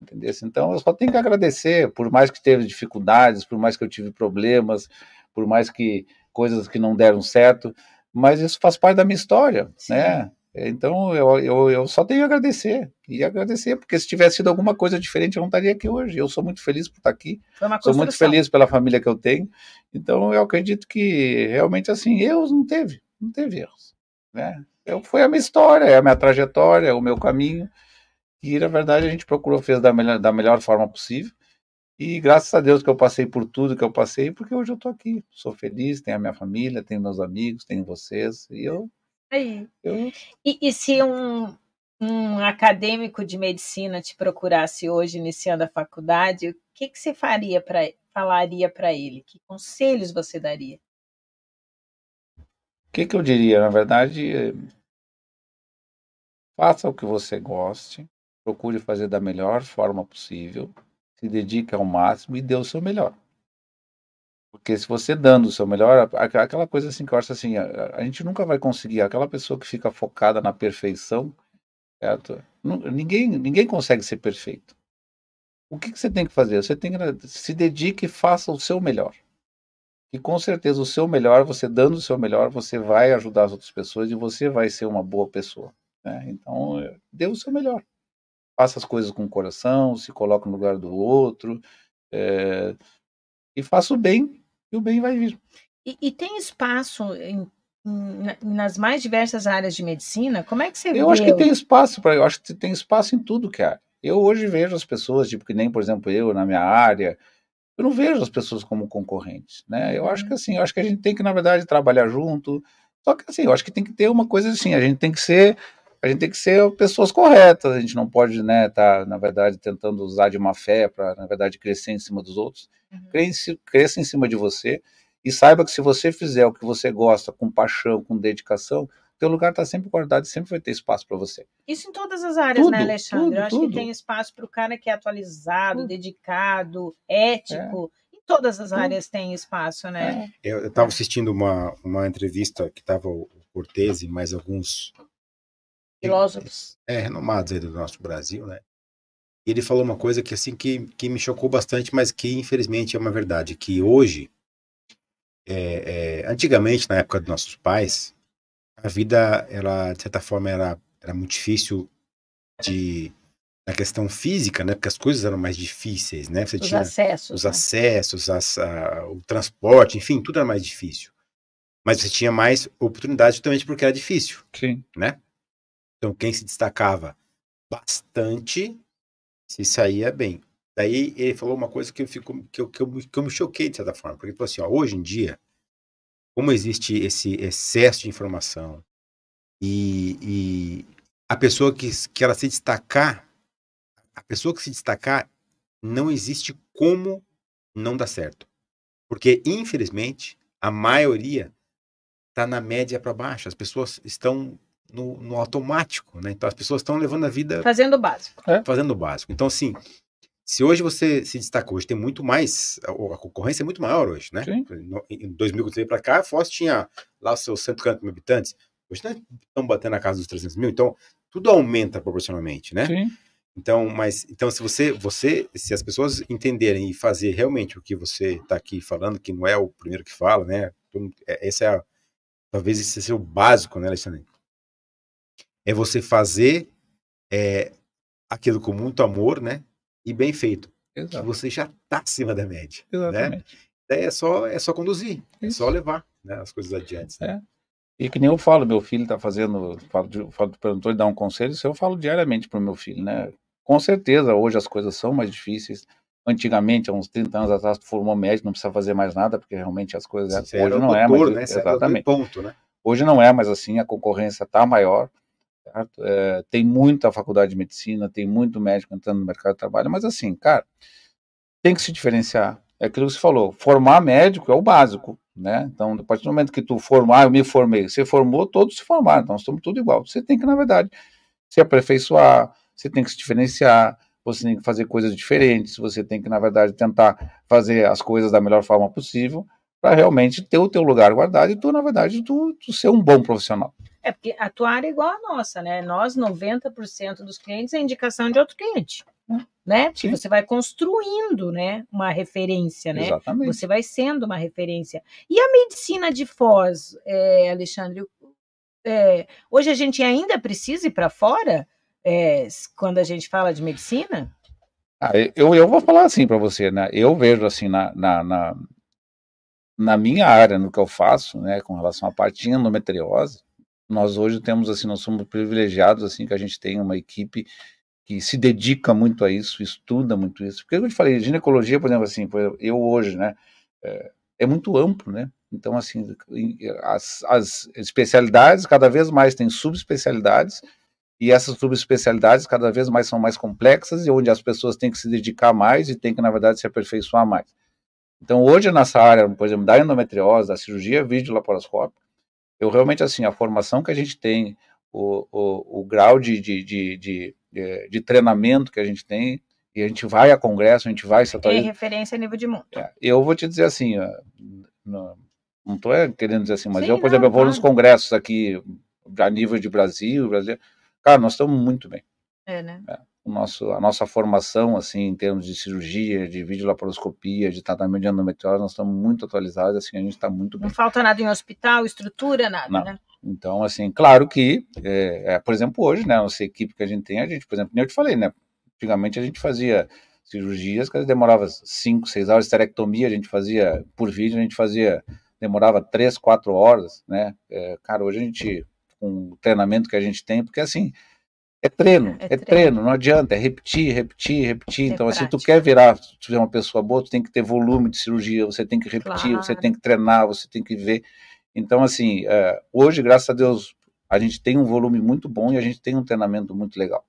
Entendeu? Então eu só tenho que agradecer, por mais que teve dificuldades, por mais que eu tive problemas, por mais que coisas que não deram certo, mas isso faz parte da minha história, Sim. né? Então eu, eu, eu, só tenho a agradecer. E agradecer, porque se tivesse sido alguma coisa diferente, eu não estaria aqui hoje. Eu sou muito feliz por estar aqui. sou muito feliz pela família que eu tenho. Então eu acredito que realmente assim, erros não teve, não teve erros. Né? Eu, foi a minha história, é a minha trajetória, é o meu caminho. E na verdade a gente procurou fez da melhor, da melhor forma possível. E graças a Deus que eu passei por tudo que eu passei, porque hoje eu estou aqui. Sou feliz, tenho a minha família, tenho meus amigos, tenho vocês. E eu Aí. Eu... E, e se um, um acadêmico de medicina te procurasse hoje, iniciando a faculdade, o que, que você faria para falaria para ele? Que conselhos você daria? O que, que eu diria? Na verdade, faça o que você goste, procure fazer da melhor forma possível, se dedique ao máximo e dê o seu melhor. Porque se você dando o seu melhor, aquela coisa assim que eu acho assim, a, a gente nunca vai conseguir, aquela pessoa que fica focada na perfeição, certo? Ninguém, ninguém consegue ser perfeito. O que, que você tem que fazer? Você tem que se dedique e faça o seu melhor. E com certeza o seu melhor, você dando o seu melhor, você vai ajudar as outras pessoas e você vai ser uma boa pessoa. Né? Então, dê o seu melhor. Faça as coisas com o coração, se coloque no lugar do outro. É, e faça o bem e o bem vai vir. E, e tem espaço em, em, nas mais diversas áreas de medicina? Como é que você vê? Eu acho que tem espaço para, eu acho que tem espaço em tudo que há. Eu hoje vejo as pessoas, tipo que nem, por exemplo, eu na minha área, eu não vejo as pessoas como concorrentes, né? Eu acho que uhum. assim, eu acho que a gente tem que na verdade trabalhar junto. Só que assim, eu acho que tem que ter uma coisa assim, a gente tem que ser a gente tem que ser pessoas corretas, a gente não pode, né, tá, na verdade, tentando usar de má fé para, na verdade, crescer em cima dos outros. Uhum. Cresça, em cima de você e saiba que se você fizer o que você gosta, com paixão, com dedicação, teu lugar está sempre guardado e sempre vai ter espaço para você. Isso em todas as áreas, né, tudo, né, Alexandre? Tudo, Eu acho tudo. que tem espaço para o cara que é atualizado, dedicado, ético. É. Em todas as áreas tem espaço, né? É. Eu estava assistindo uma, uma entrevista que estava o Cortez e mais alguns filósofos. É, renomados aí do nosso Brasil, né? E ele falou uma coisa que assim que, que me chocou bastante, mas que infelizmente é uma verdade, que hoje, é, é, antigamente na época dos nossos pais, a vida, ela de certa forma era, era muito difícil de na questão física, né? Porque as coisas eram mais difíceis, né? Você os tinha acessos, os né? acessos, as, a, o transporte, enfim, tudo era mais difícil. Mas você tinha mais oportunidade justamente porque era difícil, Sim. né? Então, quem se destacava bastante se saía bem. Daí ele falou uma coisa que eu, fico, que eu, que eu, que eu me choquei de certa forma, porque ele falou assim: ó, hoje em dia, como existe esse excesso de informação e, e a pessoa que, que ela se destacar, a pessoa que se destacar, não existe como não dar certo. Porque, infelizmente, a maioria está na média para baixo. As pessoas estão no, no automático, né? Então as pessoas estão levando a vida fazendo o básico. É. Fazendo o básico. Então assim, se hoje você se destacou, hoje tem muito mais, a, concorrência é muito maior hoje, né? Sim. em 2000 que para cá, a Foz tinha lá os seus 140 mil habitantes. Hoje nós estamos batendo na casa dos 300 mil, então tudo aumenta proporcionalmente, né? Sim. Então, mas então se você, você, se as pessoas entenderem e fazer realmente o que você está aqui falando, que não é o primeiro que fala, né? É, esse é a, talvez esse seja o básico, né, Alexandre? É você fazer é, aquilo com muito amor, né? E bem feito. Exato. Que você já está acima da média. Né? Exatamente. Né? É só é só conduzir, Isso. é só levar né, as coisas adiante. Né? É. E que nem eu falo, meu filho está fazendo, falo, falo, perguntou e dar um conselho, isso eu falo diariamente para o meu filho, né? Com certeza, hoje as coisas são mais difíceis. Antigamente, há uns 30 anos atrás, tu formou médico, não precisa fazer mais nada, porque realmente as coisas. Você hoje não é doutor, é mais. Né? Exatamente. Ponto, né? Hoje não é mais assim, a concorrência está maior. É, tem muita faculdade de medicina, tem muito médico entrando no mercado de trabalho, mas assim, cara, tem que se diferenciar. É aquilo que você falou, formar médico é o básico, né? Então, a partir do momento que tu formar, eu me formei, você formou, todos se formaram, então estamos tudo igual. Você tem que, na verdade, se aperfeiçoar, você tem que se diferenciar, você tem que fazer coisas diferentes, você tem que, na verdade, tentar fazer as coisas da melhor forma possível para realmente ter o teu lugar guardado e tu, na verdade, tu, tu ser um bom profissional. É porque a tua área é igual a nossa, né? Nós, 90% dos clientes é indicação de outro cliente. Né? Porque você vai construindo, né, uma referência, né? Exatamente. Você vai sendo uma referência. E a medicina de Foz, é, Alexandre, é, hoje a gente ainda precisa ir para fora? é, quando a gente fala de medicina? Ah, eu, eu vou falar assim para você, né? Eu vejo assim na, na, na, na, minha área, no que eu faço, né, com relação à parte de endometriose, nós hoje temos assim, nós somos privilegiados assim que a gente tem uma equipe que se dedica muito a isso, estuda muito isso. Porque eu te falei, ginecologia, por exemplo, assim, eu hoje, né, é, é muito amplo, né? Então, assim, as, as especialidades cada vez mais têm subespecialidades e essas subespecialidades cada vez mais são mais complexas e onde as pessoas têm que se dedicar mais e têm que, na verdade, se aperfeiçoar mais. Então, hoje, nessa área, por exemplo, da endometriose, da cirurgia vídeo laparoscópica, eu realmente, assim, a formação que a gente tem, o, o, o grau de, de, de, de, de treinamento que a gente tem, e a gente vai a congresso, a gente vai se atualizar. Tem referência a nível de mundo. É, eu vou te dizer assim, não estou querendo dizer assim, mas Sim, eu, por não, exemplo, eu vou nos congressos aqui, a nível de Brasil, Brasil Cara, nós estamos muito bem. É, né? É. Nosso, a nossa formação, assim, em termos de cirurgia, de videolaparoscopia, de tratamento de endometriose, nós estamos muito atualizados, assim, a gente está muito bem. Não falta nada em hospital, estrutura, nada, Não. né? Então, assim, claro que, é, é, por exemplo, hoje, né, nossa equipe que a gente tem, a gente, por exemplo, nem eu te falei, né, antigamente a gente fazia cirurgias que demorava 5, 6 horas, esterectomia a gente fazia por vídeo, a gente fazia, demorava 3, 4 horas, né, é, cara, hoje a gente com o treinamento que a gente tem, porque assim, é treino, é, é treino. treino. não adianta, é repetir, repetir, repetir. É então, prática. assim, tu quer virar, se tu uma pessoa boa, tu tem que ter volume de cirurgia, você tem que repetir, claro. você tem que treinar, você tem que ver. Então, assim, é, hoje, graças a Deus, a gente tem um volume muito bom e a gente tem um treinamento muito legal.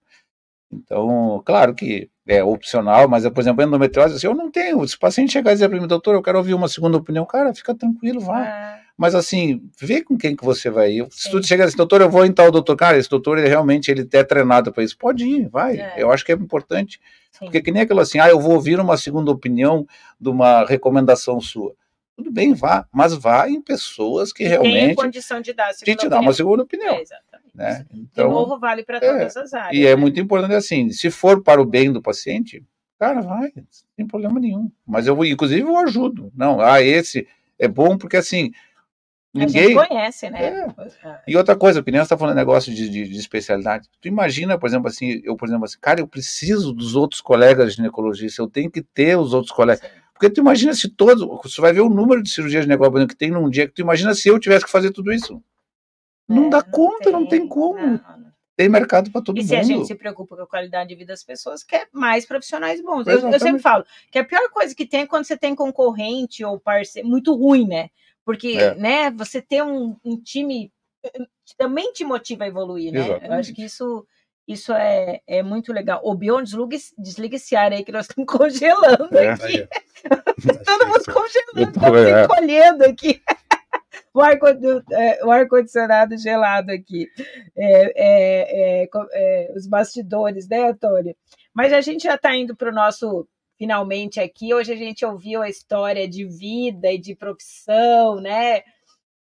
Então, claro que é opcional, mas, por exemplo, endometriose, assim, eu não tenho. Se o paciente chegar e dizer para mim, doutor, eu quero ouvir uma segunda opinião, cara, fica tranquilo, vai. É. Mas assim, vê com quem que você vai ir. Se tu chegar assim, doutor, eu vou em tal doutor, cara, esse doutor, ele realmente ele é treinado para isso. Pode ir, vai. É. Eu acho que é importante. Sim. Porque que nem aquilo assim, ah, eu vou ouvir uma segunda opinião de uma recomendação sua. Tudo bem, vá, mas vá em pessoas que, realmente. Tem condição de dar, de te dar uma segunda opinião. É, exatamente. Né? Então, de novo, vale para é, todas as áreas. E é né? é muito importante assim, se for para o bem do paciente, cara, vai, não tem problema nenhum. Mas eu, inclusive, eu ajudo. Não, ah, esse é bom porque assim Ninguém conhece, né? É. E outra coisa, que nem você está falando negócio de, de, de, especialidade. Tu imagina, por exemplo, assim, eu, por exemplo, assim, cara, eu preciso dos outros colegas ginecologistas, eu tenho que ter os outros colegas. Sim. Porque tu imagina se todos, você vai ver o número de cirurgias ginecológicas que tem num dia, que tu imagina se eu tivesse que fazer tudo isso. Não é, dá não conta, tem, não tem como. Não. Tem mercado para todo e mundo. E se a gente se preocupa com a qualidade de vida das pessoas, quer mais profissionais bons. Eu, eu, sempre falo que a pior coisa que tem é quando você tem concorrente ou parceiro muito ruim, né? Porque, é. né, você ter um, um, time também te motiva a evoluir, né? Exatamente. Eu acho que isso, isso é, é muito legal. O Bion, desliga, desliga esse ar aí que nós estamos congelando é. aqui. Todo mundo congelando, estamos é. encolhendo aqui. o ar-condicionado é, gelado aqui. É, é, é, os bastidores, né, Antônio? Mas a gente já está indo para o nosso finalmente aqui. Hoje a gente ouviu a história de vida e de profissão, né?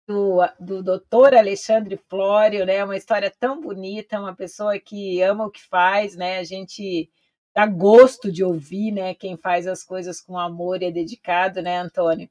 do, do doutor Alexandre Flório, né? Uma história tão bonita, uma pessoa que ama o que faz, né? A gente dá gosto de ouvir, né? Quem faz as coisas com amor e é dedicado, né, Antônio?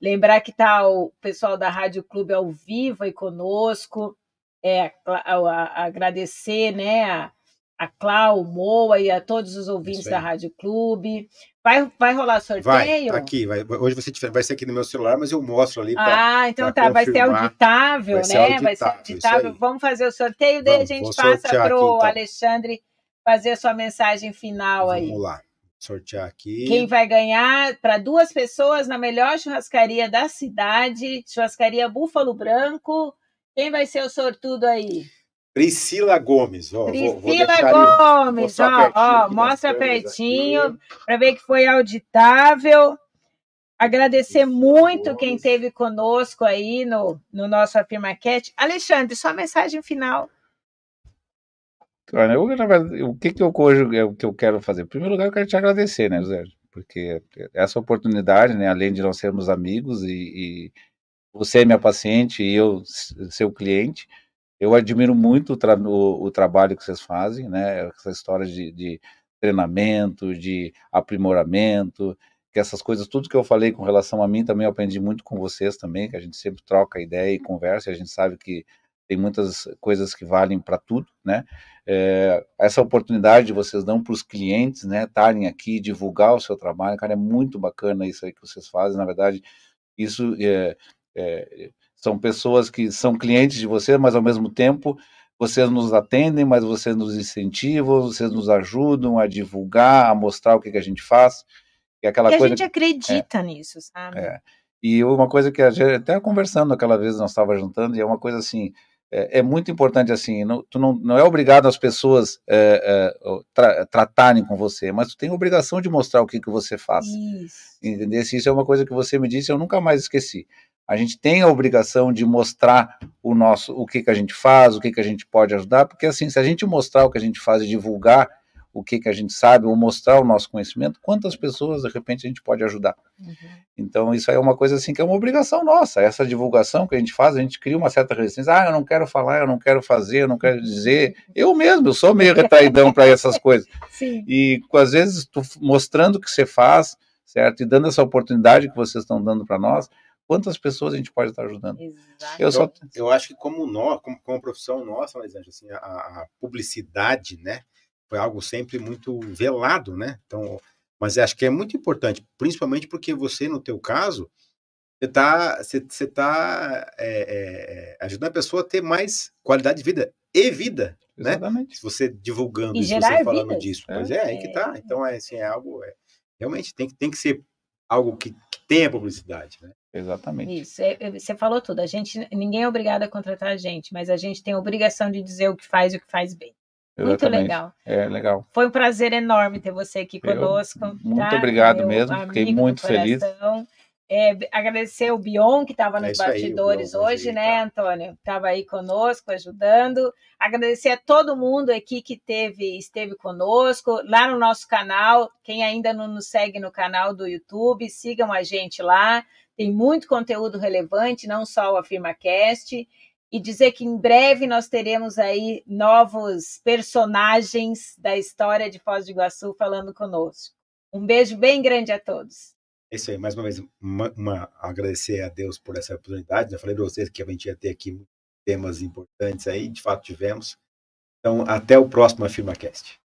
Lembrar que tá o pessoal da Rádio Clube ao vivo aí conosco, é, a, a, a, agradecer, né, a, a Clau, Moa e a todos os ouvintes da Rádio Clube. Vai, vai rolar sorteio? Vai, tá aqui. Vai, hoje você vai ser aqui no meu celular, mas eu mostro ali. Pra, ah, então tá. Vai ser auditável, vai né? Ser auditável, vai ser auditável. Vamos fazer o sorteio, daí a gente passa para o então. Alexandre fazer a sua mensagem final Vamos aí. Vamos lá. Sortear aqui. Quem vai ganhar para duas pessoas na melhor churrascaria da cidade, churrascaria Búfalo Branco. Quem vai ser o sortudo aí? Priscila Gomes, ó. Priscila vou, Gomes, ó, ó, mostra pertinho para ver que foi auditável. Agradecer Priscila muito Gomes. quem esteve conosco aí no, no nosso AfirmaCast. Alexandre, sua mensagem final. Olha, eu, verdade, o que, que eu hoje é o que eu quero fazer? Em primeiro lugar, eu quero te agradecer, né, José? Porque essa oportunidade, né, além de nós sermos amigos e, e você é minha paciente e eu seu cliente, eu admiro muito o, tra o, o, trabalho que vocês fazem, né? Essa história de, de, treinamento, de aprimoramento, que essas coisas, tudo que eu falei com relação a mim também eu aprendi muito com vocês também, que a gente sempre troca ideia e conversa, e a gente sabe que tem muitas coisas que valem para tudo, né? É, essa oportunidade vocês dão para os clientes, né? Estarem aqui, divulgar o seu trabalho, cara, é muito bacana isso aí que vocês fazem. Na verdade, isso é, é são pessoas que são clientes de você, mas ao mesmo tempo vocês nos atendem, mas vocês nos incentivam, vocês nos ajudam a divulgar, a mostrar o que, que a gente faz. E aquela e coisa a gente acredita é, nisso, sabe? É. E uma coisa que a gente até conversando aquela vez nós estava juntando, e é uma coisa assim, é, é muito importante assim, não, tu não, não é obrigado as pessoas é, é, tra, tratarem com você, mas tu tem obrigação de mostrar o que, que você faz. Isso. Entendeu? Isso é uma coisa que você me disse, eu nunca mais esqueci. A gente tem a obrigação de mostrar o nosso, o que, que a gente faz, o que, que a gente pode ajudar, porque assim, se a gente mostrar o que a gente faz e divulgar o que, que a gente sabe, ou mostrar o nosso conhecimento, quantas pessoas de repente a gente pode ajudar. Uhum. Então, isso aí é uma coisa assim que é uma obrigação nossa. Essa divulgação que a gente faz, a gente cria uma certa resistência. Ah, eu não quero falar, eu não quero fazer, eu não quero dizer. Eu mesmo, eu sou meio retraidão para essas coisas. Sim. E às vezes, tu, mostrando o que você faz, certo? E dando essa oportunidade que vocês estão dando para nós, quantas pessoas a gente pode estar ajudando. Eu, só... eu, acho que como nós, como, como profissão nossa, mas assim, a, a, publicidade, né, foi algo sempre muito velado, né? Então, mas acho que é muito importante, principalmente porque você, no teu caso, você está você, você tá, é, é, ajudando a pessoa a ter mais qualidade de vida e vida, né? Exatamente. né? Se você divulgando e isso, você falando vida. disso. É. Pois é, aí que tá. É. Então, é, assim, é algo... É, realmente tem, tem que ser algo que, que tenha publicidade, né? Exatamente. Isso, é, é, você falou tudo. A gente, ninguém é obrigado a contratar a gente, mas a gente tem a obrigação de dizer o que faz e o que faz bem. Exatamente. Muito legal. É legal. Foi um prazer enorme ter você aqui conosco. Eu, muito tá? obrigado Meu mesmo, fiquei muito feliz. É, agradecer o Bion, que estava nos é bastidores aí, hoje, né, tá. Antônio? Estava aí conosco, ajudando. Agradecer a todo mundo aqui que teve, esteve conosco, lá no nosso canal. Quem ainda não nos segue no canal do YouTube, sigam a gente lá. Tem muito conteúdo relevante, não só o AfirmaCast. E dizer que em breve nós teremos aí novos personagens da história de Foz do Iguaçu falando conosco. Um beijo bem grande a todos. É isso aí, mais uma vez, uma, uma, agradecer a Deus por essa oportunidade. Já falei para vocês que a gente ia ter aqui temas importantes aí, de fato tivemos. Então, até o próximo AfirmaCast.